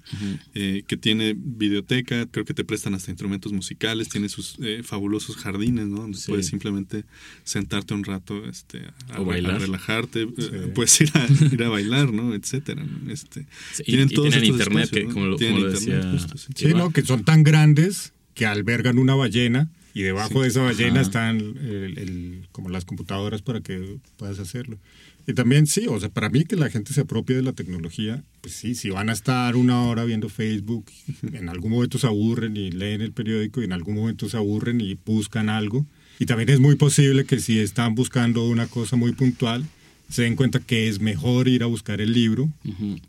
eh, que tiene videoteca, creo que te prestan hasta instrumentos musicales, tiene sus eh, fabulosos jardines, ¿no? Donde Sí. puedes simplemente sentarte un rato este, a, O bailar. a relajarte, eh, puedes ir a, [LAUGHS] ir a bailar, ¿no? Etcétera. ¿no? Este, Sí, y- y tienen estos internet, espacios, que ¿no? como lo- Tienen como lo internet, decía- justo, sí. ¿no? Que son tan grandes que albergan una ballena y debajo de esa ballena Ajá. están el- el- como las computadoras para que puedas hacerlo. Y también sí, o sea, para mí que la gente se apropie de la tecnología, pues sí, si van a estar una hora viendo Facebook, [LAUGHS] en algún momento se aburren y leen el periódico y en algún momento se aburren y buscan algo. Y también es muy posible que si están buscando una cosa muy puntual, se den cuenta que es mejor ir a buscar el libro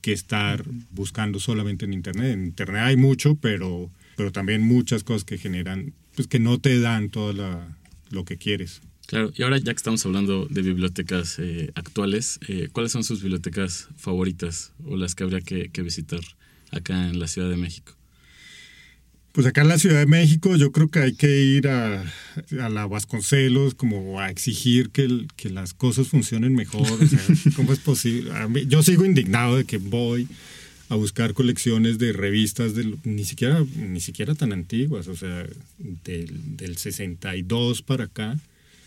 que estar buscando solamente en Internet. En Internet hay mucho, pero, pero también muchas cosas que generan, pues que no te dan todo la- lo que quieres. Claro, y ahora ya que estamos hablando de bibliotecas eh, actuales, eh, ¿cuáles son sus bibliotecas favoritas o las que habría que, que visitar acá en la Ciudad de México? Pues acá en la Ciudad de México yo creo que hay que ir a, a la Vasconcelos como a exigir que, el- que las cosas funcionen mejor. O sea, [LAUGHS] ¿Cómo es posible? Mí- yo sigo indignado de que voy a buscar colecciones de revistas del- ni siquiera ni siquiera tan antiguas, o sea, del, del 62 para acá.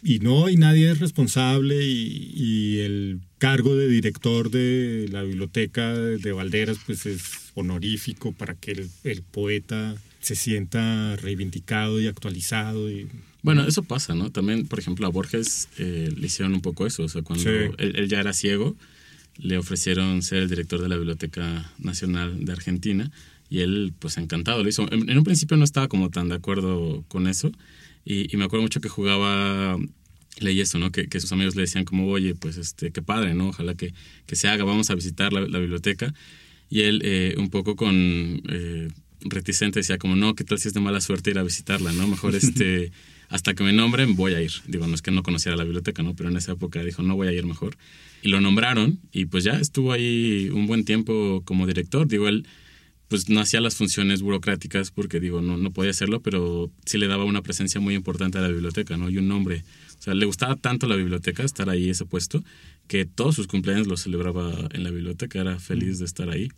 Y no, y nadie es responsable y, y el cargo de director de la biblioteca de Valderas pues es honorífico para que el, el poeta se sienta reivindicado y actualizado. Y, Bueno, eso pasa, ¿no? También, por ejemplo, a Borges eh, le hicieron un poco eso. O sea, cuando Sí. él, él ya era ciego, le ofrecieron ser el director de la Biblioteca Nacional de Argentina y él, pues, encantado lo hizo. En, en un principio no estaba como tan de acuerdo con eso y, y me acuerdo mucho que jugaba leí eso, ¿no? Que, que sus amigos le decían como, oye, pues este, qué padre, ¿no? Ojalá que, que se haga, vamos a visitar la, la biblioteca. Y él, eh, un poco con eh, reticente, decía como, no, ¿qué tal si es de mala suerte ir a visitarla, ¿no? Mejor [LAUGHS] este, hasta que me nombren voy a ir. Digo, no es que no conociera la biblioteca, ¿no? Pero en esa época dijo, no voy a ir mejor. Y lo nombraron y pues ya estuvo ahí un buen tiempo como director. Digo, él pues no hacía las funciones burocráticas porque digo, no, no podía hacerlo, pero sí le daba una presencia muy importante a la biblioteca, ¿no? Y un nombre. O sea, le gustaba tanto la biblioteca, estar ahí ese puesto, que todos sus cumpleaños los celebraba en la biblioteca, era feliz de estar ahí.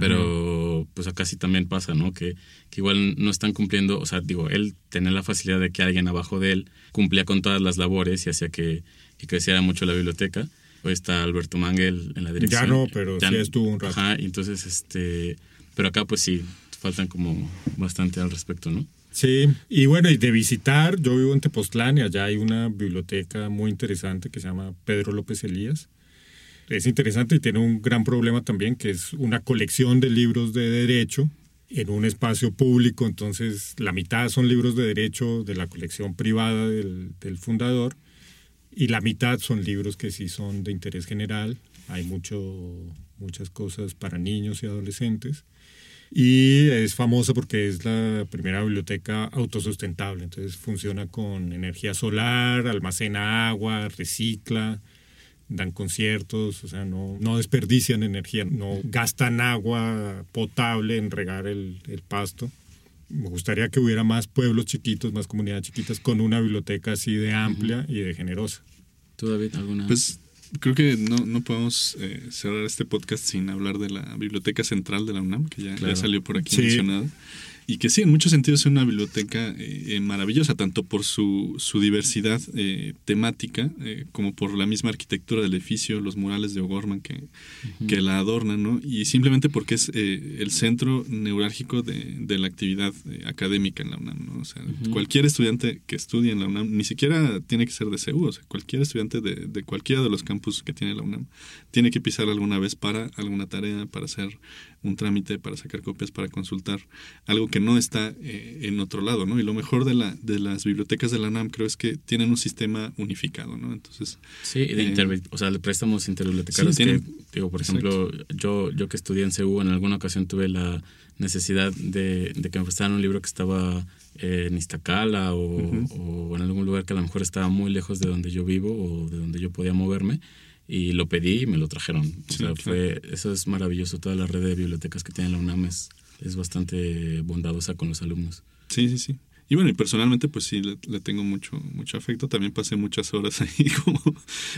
Pero pues acá sí también pasa, ¿no? Que, que igual no están cumpliendo, o sea, digo, él tenía la facilidad de que alguien abajo de él cumplía con todas las labores y hacía que, que creciera mucho la biblioteca. Hoy está Alberto Mangel en la dirección. Ya no, pero sí estuvo un rato. Ajá, entonces, este, pero acá pues sí, faltan como bastante al respecto, ¿no? Sí, y bueno, y de visitar, yo vivo en Tepoztlán y allá hay una biblioteca muy interesante que se llama Pedro López Elías. Es interesante y tiene un gran problema también, que es una colección de libros de derecho en un espacio público, entonces la mitad son libros de derecho de la colección privada del, del fundador y la mitad son libros que sí son de interés general. Hay mucho, muchas cosas para niños y adolescentes. Y es famosa porque es la primera biblioteca autosustentable. Entonces funciona con energía solar, almacena agua, recicla, dan conciertos, o sea, no, no desperdician energía, no gastan agua potable en regar el, el pasto. Me gustaría que hubiera más pueblos chiquitos, más comunidades chiquitas con una biblioteca así de amplia y de generosa. ¿Tú, David, alguna? Pues creo que no, no podemos eh, cerrar este podcast sin hablar de la Biblioteca Central de la UNAM, que ya, salió por aquí Sí. mencionada. Y que sí, en muchos sentidos es una biblioteca eh, eh, maravillosa, tanto por su, su diversidad eh, temática, eh, como por la misma arquitectura del edificio, los murales de O'Gorman que, que la adornan, ¿no? Y simplemente porque es eh, el centro neurálgico de, de la actividad académica en la UNAM, ¿no? O sea, cualquier estudiante que estudie en la UNAM, ni siquiera tiene que ser de CEU, o sea, cualquier estudiante de, de cualquiera de los campus que tiene la UNAM, tiene que pisar alguna vez para alguna tarea, para hacer un trámite para sacar copias para consultar algo que no está eh, en otro lado, ¿no? Y lo mejor de, la, de las bibliotecas de la NAM creo es que tienen un sistema unificado, ¿no? Entonces... Sí, de eh, o sea, le préstamos interbibliotecarios que, digo, por ejemplo, yo, yo que estudié en CEU en alguna ocasión tuve la necesidad de, que me prestaran un libro que estaba en Iztacala o, o, en algún lugar que a lo mejor estaba muy lejos de donde yo vivo o de donde yo podía moverme y lo pedí y me lo trajeron. O sea, fue, eso es maravilloso. Toda la red de bibliotecas que tiene la UNAM es, es bastante bondadosa con los alumnos. Sí, sí, sí. Y bueno, y personalmente pues sí, le, tengo mucho, mucho afecto. También pasé muchas horas [LAUGHS] ahí como,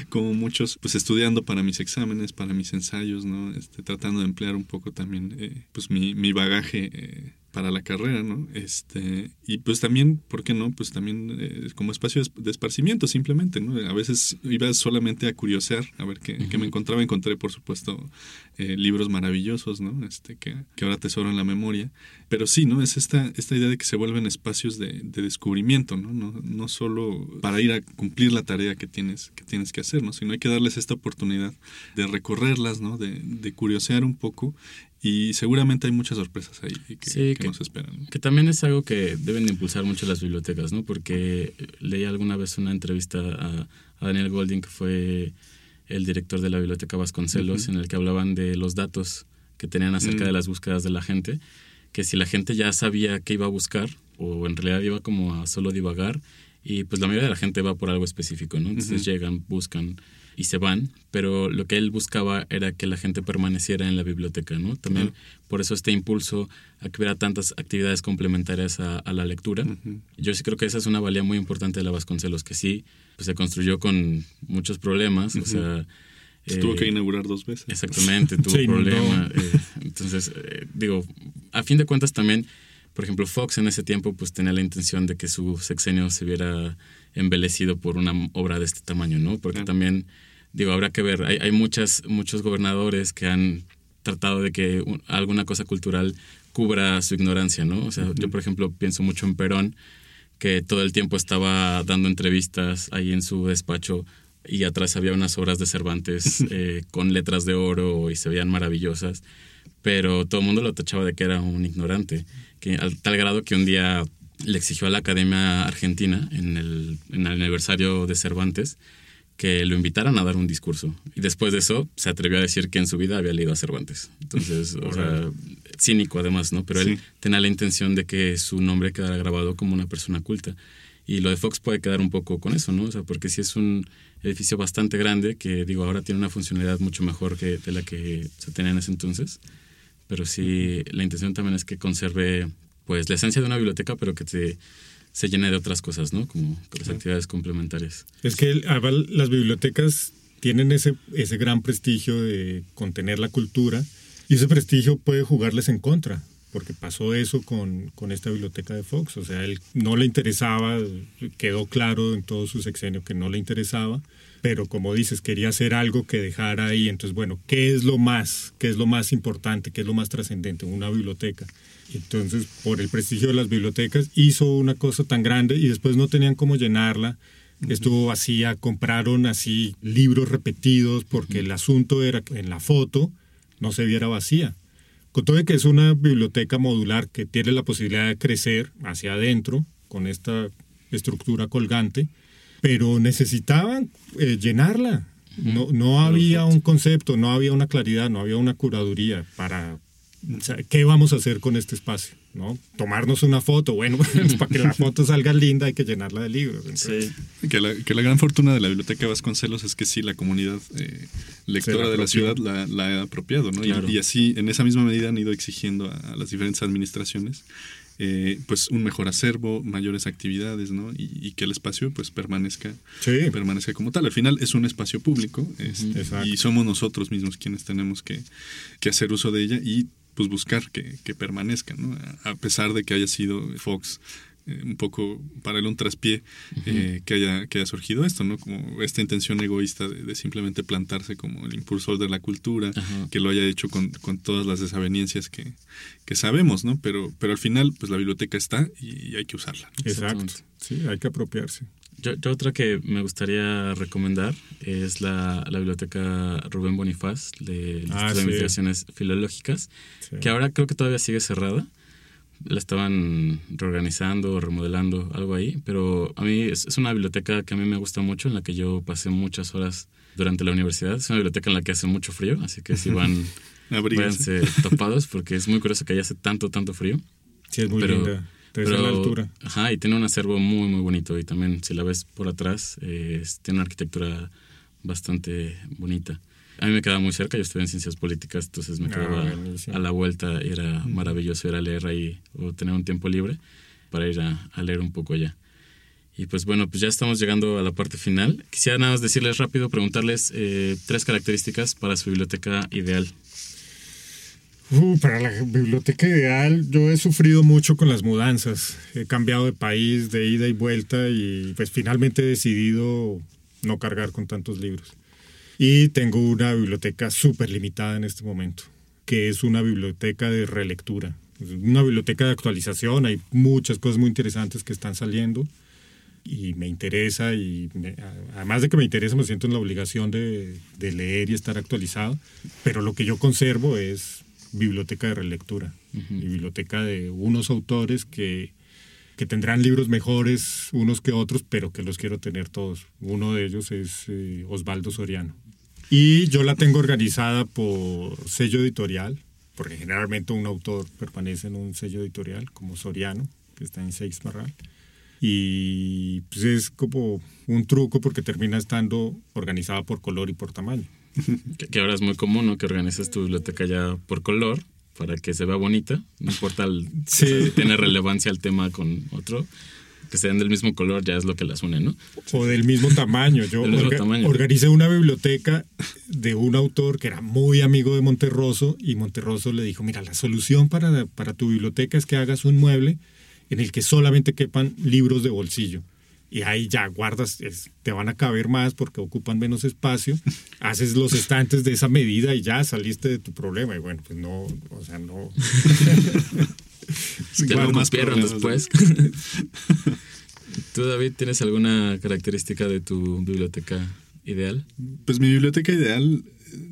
como muchos, pues estudiando para mis exámenes, para mis ensayos, ¿no? Este, tratando de emplear un poco también eh, pues mi, mi bagaje eh, para la carrera, ¿no? Este, y pues también, ¿por qué no? Pues también eh, como espacio de esparcimiento simplemente, ¿no? A veces iba solamente a curiosear, a ver qué, me encontraba. Encontré, por supuesto, eh, libros maravillosos, ¿no? Este, que, que, ahora tesoro en la memoria. Pero sí, ¿no? Es esta, esta idea de que se vuelven espacios de, descubrimiento, ¿no? ¿no? No solo para ir a cumplir la tarea que tienes que, tienes que hacer, ¿no? Sino hay que darles esta oportunidad de recorrerlas, ¿no? De, de curiosear un poco y seguramente hay muchas sorpresas ahí que, que, nos esperan. Que también es algo que deben de impulsar mucho las bibliotecas, ¿no? Porque leí alguna vez una entrevista a, Daniel Golding, que fue el director de la Biblioteca Vasconcelos, en el que hablaban de los datos que tenían acerca de mm. las búsquedas de la gente, que si la gente ya sabía qué iba a buscar, o en realidad iba como a solo divagar, y pues la mayoría de la gente va por algo específico, ¿no? Entonces llegan, buscan y se van, pero lo que él buscaba era que la gente permaneciera en la biblioteca, ¿no? También por eso este impulso a que hubiera tantas actividades complementarias a, la lectura. Yo sí creo que esa es una valía muy importante de la Vasconcelos, que sí pues, se construyó con muchos problemas, o sea... tuvo que eh, inaugurar dos veces. Exactamente, [LAUGHS] tuvo problemas. Eh, entonces, eh, digo, a fin de cuentas también, por ejemplo, Fox en ese tiempo pues tenía la intención de que su sexenio se viera embelecido por una obra de este tamaño, ¿no? Porque también digo, habrá que ver. Hay, hay muchas, muchos gobernadores que han tratado de que alguna cosa cultural cubra su ignorancia, ¿no? O sea, yo, por ejemplo, pienso mucho en Perón, que todo el tiempo estaba dando entrevistas ahí en su despacho y atrás había unas obras de Cervantes [LAUGHS] eh, con letras de oro y se veían maravillosas, pero todo el mundo lo tachaba de que era un ignorante, que al tal grado que un día le exigió a la Academia Argentina en el, en el aniversario de Cervantes que lo invitaran a dar un discurso. Y después de eso se atrevió a decir que en su vida había leído a Cervantes. Entonces, o sea, cínico además, ¿no? Pero él tenía la intención de que su nombre quedara grabado como una persona culta. Y lo de Fox puede quedar un poco con eso, ¿no? O sea, porque sí es un edificio bastante grande que, digo, ahora tiene una funcionalidad mucho mejor que de la que se tenía en ese entonces. Pero sí, la intención también es que conserve, pues, la esencia de una biblioteca, pero que te se llena de otras cosas, ¿no? Como las actividades complementarias. Es que las bibliotecas tienen ese, ese gran prestigio de contener la cultura y ese prestigio puede jugarles en contra, porque pasó eso con, con esta biblioteca de Fox. O sea, él no le interesaba, quedó claro en todo su sexenio que no le interesaba, pero como dices, quería hacer algo que dejara ahí. Entonces, bueno, ¿qué es lo más? ¿Qué es lo más importante? ¿Qué es lo más trascendente? Una biblioteca. Entonces, por el prestigio de las bibliotecas, hizo una cosa tan grande y después no tenían cómo llenarla. Estuvo vacía, compraron así libros repetidos porque el asunto era que en la foto no se viera vacía. Con todo que es una biblioteca modular que tiene la posibilidad de crecer hacia adentro con esta estructura colgante, pero necesitaban eh, llenarla. No, no había un concepto, no había una claridad, no había una curaduría para, ¿qué vamos a hacer con este espacio? ¿no? Tomarnos una foto, bueno, [LAUGHS] pues, para que la foto salga linda hay que llenarla de libros. Sí. Que, la, que, la, gran fortuna de la Biblioteca Vasconcelos es que sí, la comunidad eh, lectora de la ciudad la, la, ha apropiado, ¿no? Y, así, en esa misma medida han ido exigiendo a las diferentes administraciones eh, pues un mejor acervo, mayores actividades, ¿no? Y, que el espacio pues permanezca, permanezca como tal. Al final es un espacio público este, y somos nosotros mismos quienes tenemos que, que hacer uso de ella y pues buscar que, que permanezca, ¿no? A pesar de que haya sido Fox un poco para él un traspié eh, que, haya, que haya surgido esto, ¿no? Como esta intención egoísta de, simplemente plantarse como el impulsor de la cultura, que lo haya hecho con, con todas las desavenencias que, que, sabemos, ¿no? Pero, pero al final, pues la biblioteca está y, hay que usarla. Exacto. Sí, hay que apropiarse. Yo, otra que me gustaría recomendar es la, biblioteca Rubén Bonifaz de las ah, Investigaciones Filológicas, que ahora creo que todavía sigue cerrada. La estaban reorganizando, remodelando, algo ahí, pero a mí es, una biblioteca que a mí me gusta mucho, en la que yo pasé muchas horas durante la universidad. Es una biblioteca en la que hace mucho frío, así que si van, [LAUGHS] váyanse topados, porque es muy curioso que haya hace tanto, tanto frío. Sí, es muy linda pero, la altura. Ajá, y tiene un acervo muy, muy bonito. Y también, si la ves por atrás, eh, tiene una arquitectura bastante bonita. A mí me quedaba muy cerca, yo estuve en ciencias políticas, entonces me ah, quedaba a la vuelta y era maravilloso ir a leer ahí o tener un tiempo libre para ir a, leer un poco allá. Y pues bueno, pues ya estamos llegando a la parte final. Quisiera nada más decirles rápido, preguntarles eh, tres características para su biblioteca ideal. Uh, para la biblioteca ideal, yo he sufrido mucho con las mudanzas. He cambiado de país, de ida y vuelta, y pues finalmente he decidido no cargar con tantos libros. Y tengo una biblioteca súper limitada en este momento, que es una biblioteca de relectura. Una biblioteca de actualización, hay muchas cosas muy interesantes que están saliendo y me interesa y además de que me interesa me siento en la obligación de, de leer y estar actualizado, pero lo que yo conservo es biblioteca de relectura biblioteca de unos autores que, que, tendrán libros mejores unos que otros, pero que los quiero tener todos. Uno de ellos es eh, Osvaldo Soriano. Y yo la tengo organizada por sello editorial, porque generalmente un autor permanece en un sello editorial, como Soriano, que está en Seix Marral. Y pues es como un truco porque termina estando organizada por color y por tamaño [LAUGHS] que, ahora es muy común, ¿no? Que organizas tu biblioteca ya por color para que se vea bonita. No importa si tiene relevancia el tema con otro. Que sean del mismo color ya es lo que las une, ¿no? O del mismo tamaño. Yo organicé una biblioteca de un autor que era muy amigo de Monterroso y Monterroso le dijo, mira, la solución para, para tu biblioteca es que hagas un mueble en el que solamente quepan libros de bolsillo y ahí ya guardas, te van a caber más porque ocupan menos espacio, haces los estantes de esa medida y ya saliste de tu problema. Y bueno, pues no, o sea, no. [LAUGHS] Te más pierden después. [LAUGHS] ¿Tú, David, tienes alguna característica de tu biblioteca ideal? Pues mi biblioteca ideal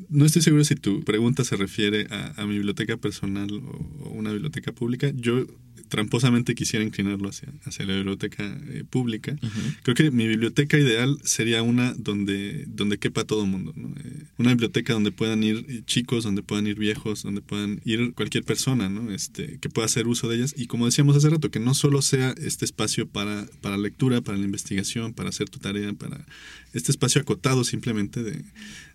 no estoy seguro si tu pregunta se refiere a, mi biblioteca personal o, una biblioteca pública. Yo tramposamente quisiera inclinarlo hacia, hacia la biblioteca eh, pública. Creo que mi biblioteca ideal sería una donde, donde quepa todo el mundo. Eh, una biblioteca donde puedan ir eh, chicos, donde puedan ir viejos, donde puedan ir cualquier persona ¿no? este, que pueda hacer uso de ellas. Y como decíamos hace rato, que no solo sea este espacio para, para lectura, para la investigación, para hacer tu tarea, para este espacio acotado simplemente de,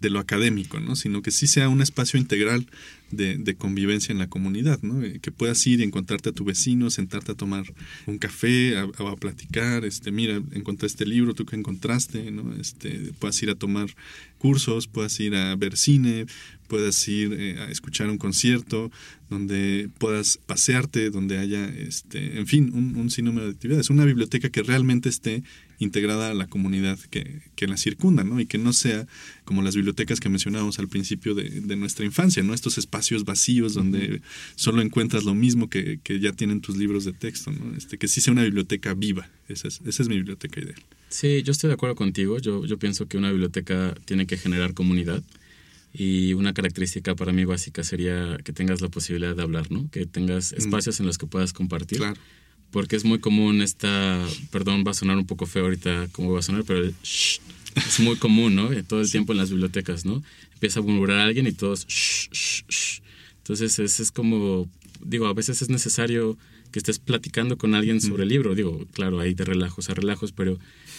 de lo académico, ¿no? sino que sí sea un espacio integral de, convivencia en la comunidad, ¿no? Eh, que puedas ir y encontrarte a tu vecino, sentarte a tomar un café, a, platicar, este, mira, encontré este libro, tú que encontraste, ¿no? Este, puedas ir a tomar cursos, puedas ir a ver cine, puedas ir eh, a escuchar un concierto, donde puedas pasearte, donde haya, este, en fin, un, un sinnúmero de actividades. Una biblioteca que realmente esté integrada a la comunidad que, que la circunda, ¿no? Y que no sea como las bibliotecas que mencionábamos al principio de, de nuestra infancia, ¿no? Estos espacios vacíos donde solo encuentras lo mismo que, que, ya tienen tus libros de texto, ¿no? Este, que sí sea una biblioteca viva. Esa es, esa es mi biblioteca ideal. Sí, yo estoy de acuerdo contigo. Yo, yo pienso que una biblioteca tiene que generar comunidad. Y una característica para mí básica sería que tengas la posibilidad de hablar, ¿no? Que tengas espacios en los que puedas compartir. Claro porque es muy común esta, perdón, va a sonar un poco feo ahorita como va a sonar, pero el shh, es muy común, ¿no? Todo el tiempo en las bibliotecas, ¿no? Empieza a murmurar a alguien y todos shh, shh, shh. Entonces es, es como, digo, a veces es necesario que estés platicando con alguien sobre el libro. Digo, claro, hay de relajos a relajos, pero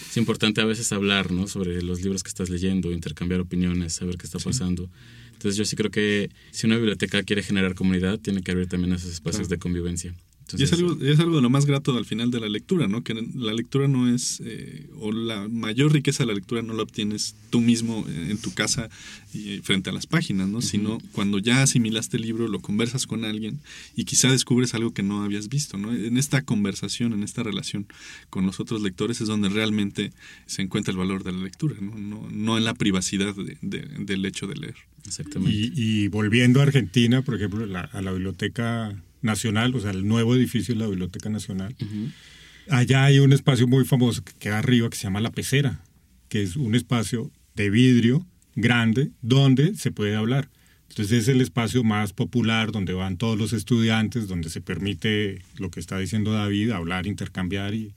es importante a veces hablar, ¿no? Sobre los libros que estás leyendo, intercambiar opiniones, saber qué está pasando. Entonces yo sí creo que si una biblioteca quiere generar comunidad, tiene que haber también esos espacios de convivencia y, es algo, es algo de lo más grato al final de la lectura, ¿no? Que la lectura no es, eh, o la mayor riqueza de la lectura no la obtienes tú mismo en tu casa y frente a las páginas, ¿no? Sino cuando ya asimilaste el libro, lo conversas con alguien y quizá descubres algo que no habías visto, ¿no? En esta conversación, en esta relación con los otros lectores es donde realmente se encuentra el valor de la lectura, ¿no? No, no en la privacidad del hecho de leer. Exactamente. Y, volviendo a Argentina, por ejemplo, a la biblioteca Nacional, o sea, el nuevo edificio de la Biblioteca Nacional. Allá hay un espacio muy famoso que queda arriba que se llama La Pecera, que es un espacio de vidrio grande donde se puede hablar. Entonces es el espacio más popular donde van todos los estudiantes, donde se permite lo que está diciendo David, hablar, intercambiar y,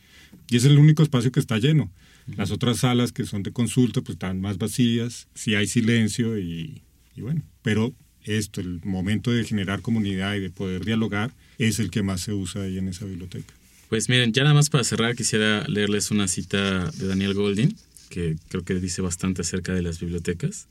y es el único espacio que está lleno. Las otras salas que son de consulta pues están más vacías, sí hay silencio y, y bueno, pero esto, el momento de generar comunidad y de poder dialogar es el que más se usa ahí en esa biblioteca. Pues miren, ya nada más para cerrar quisiera leerles una cita de Daniel Goldin, que creo que dice bastante acerca de las bibliotecas.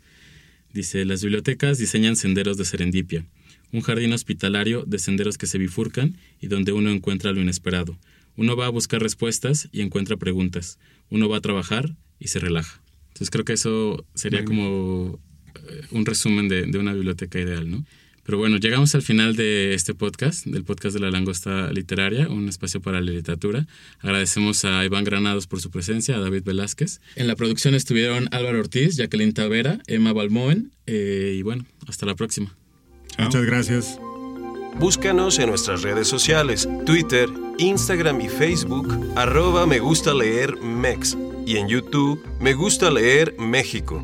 Dice, las bibliotecas diseñan senderos de serendipia, un jardín hospitalario de senderos que se bifurcan y donde uno encuentra lo inesperado. Uno va a buscar respuestas y encuentra preguntas. Uno va a trabajar y se relaja. Entonces creo que eso sería como un resumen de, de una biblioteca ideal, ¿no? Pero bueno, llegamos al final de este podcast, del podcast de la langosta literaria, un espacio para la literatura. Agradecemos a Iván Granados por su presencia, a David Velázquez. En la producción estuvieron Álvaro Ortiz, Jacqueline Tavera, Emma Balmoen, eh, y bueno, hasta la próxima. Muchas gracias. Búscanos en nuestras redes sociales, Twitter, Instagram y Facebook, arroba me gusta leer Mex, y en YouTube, me gusta leer México.